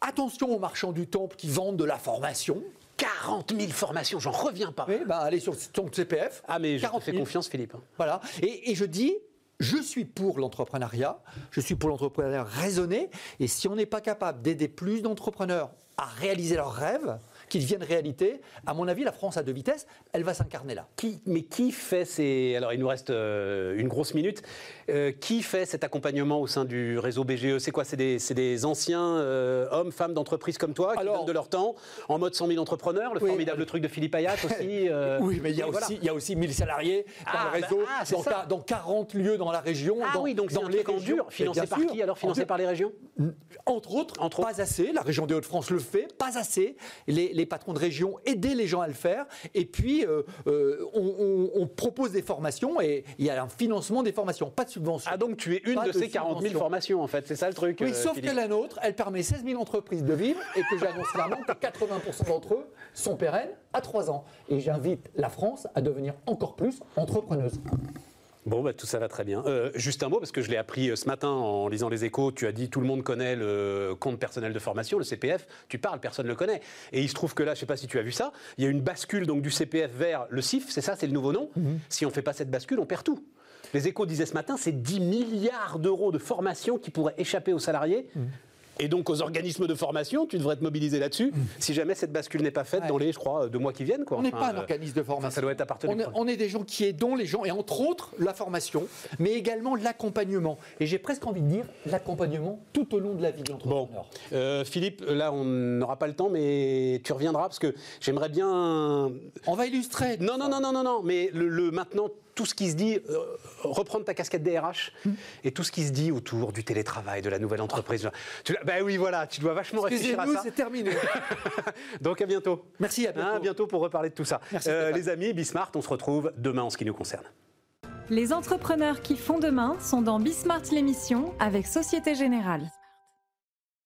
Speaker 6: Attention aux marchands du temple qui vendent de la formation.
Speaker 2: 40 000 formations, j'en reviens pas.
Speaker 6: Oui, ben allez sur ton CPF.
Speaker 2: Ah mais je te
Speaker 6: 40
Speaker 2: fais
Speaker 6: 000.
Speaker 2: confiance Philippe.
Speaker 6: Voilà. Et, et je dis, je suis pour l'entrepreneuriat, je suis pour l'entrepreneuriat raisonné. Et si on n'est pas capable d'aider plus d'entrepreneurs à réaliser leurs rêves, qu'ils deviennent réalité, à mon avis, la France à deux vitesses, elle va s'incarner là.
Speaker 2: Qui, mais qui fait ces... Alors il nous reste euh, une grosse minute. Euh, qui fait cet accompagnement au sein du réseau BGE C'est quoi? C'est des, des anciens euh, hommes, femmes d'entreprise comme toi qui
Speaker 6: Alors-
Speaker 2: donnent de leur temps en mode 100 000 entrepreneurs? Le
Speaker 6: Oui.
Speaker 2: formidable truc de Philippe Ayat aussi.
Speaker 6: Oui, mais il y, a
Speaker 2: voilà.
Speaker 6: aussi, il y a aussi 1000 salariés dans
Speaker 2: Ah,
Speaker 6: le
Speaker 2: bah,
Speaker 6: réseau,
Speaker 2: ah,
Speaker 6: dans,
Speaker 2: ça.
Speaker 6: qua- dans 40 lieux dans la région.
Speaker 2: Ah
Speaker 6: dans,
Speaker 2: oui, donc
Speaker 6: dans
Speaker 2: un
Speaker 6: les
Speaker 2: truc en
Speaker 6: régions.
Speaker 2: dur. Financé par
Speaker 6: sûr,
Speaker 2: qui alors Financé par les régions?
Speaker 6: Entre autres,
Speaker 2: Entre
Speaker 6: pas assez. La région des Hauts-de-France le fait, pas assez. Les, les patrons de région, aider les gens à le faire. Et puis, euh, euh, on, on- on propose des formations et il y a un financement des formations, pas de subvention.
Speaker 2: Ah donc tu es une de,
Speaker 6: de
Speaker 2: ces 40 000
Speaker 6: subvention.
Speaker 2: formations en fait, c'est ça le truc
Speaker 6: oui,
Speaker 2: euh,
Speaker 6: sauf
Speaker 2: Philippe
Speaker 6: que la nôtre, elle permet 16 000 entreprises de vivre et que j'annonce clairement que 80% d'entre eux sont pérennes à 3 ans. Et j'invite la France à devenir encore plus entrepreneuse.
Speaker 2: Bon, bah, tout ça va très bien. Euh, juste un mot, parce que je l'ai appris euh, ce matin en lisant les échos. Tu as dit tout le monde connaît le compte personnel de formation, le CPF. Tu parles, personne ne le connaît. Et il se trouve que là, je ne sais pas si tu as vu ça, il y a une bascule donc, du CPF vers le CIF, c'est ça, c'est le nouveau nom? Si on ne fait pas cette bascule, on perd tout. Les échos disaient ce matin, c'est 10 milliards d'euros de formation qui pourraient échapper aux salariés. Et donc aux organismes de formation, tu devrais te mobiliser là-dessus, si jamais cette bascule n'est pas faite
Speaker 6: Ouais.
Speaker 2: dans les, je crois, deux mois qui viennent. Quoi.
Speaker 6: On n'est
Speaker 2: Enfin,
Speaker 6: pas un
Speaker 2: euh,
Speaker 6: organisme de formation.
Speaker 2: enfin, ça doit être partir
Speaker 6: on est, on est des gens qui aidons les gens, et entre autres la formation, mais également l'accompagnement. Et j'ai presque envie de dire l'accompagnement tout au long de la vie de
Speaker 2: Bon,
Speaker 6: l'entrepreneur.
Speaker 2: Euh, Philippe, là on n'aura pas le temps, mais tu reviendras parce que j'aimerais bien.
Speaker 6: On va illustrer.
Speaker 2: Non, non, non, non, non, non, mais le, le- maintenant tout ce qui se dit, euh, reprendre ta casquette DRH
Speaker 6: Hmm.
Speaker 2: et tout ce qui se dit autour du télétravail, de la nouvelle entreprise. Tu, ben oui, voilà, tu dois vachement réfléchir à
Speaker 6: Excusez-nous,
Speaker 2: ça.
Speaker 6: c'est terminé.
Speaker 2: Donc à bientôt.
Speaker 6: Merci, à bientôt.
Speaker 2: Hein, à bientôt pour reparler de tout ça.
Speaker 6: Merci,
Speaker 2: Euh, les amis, Bismart, on se retrouve demain en ce qui nous concerne.
Speaker 1: Les entrepreneurs qui font demain sont dans Bismart l'émission avec Société Générale.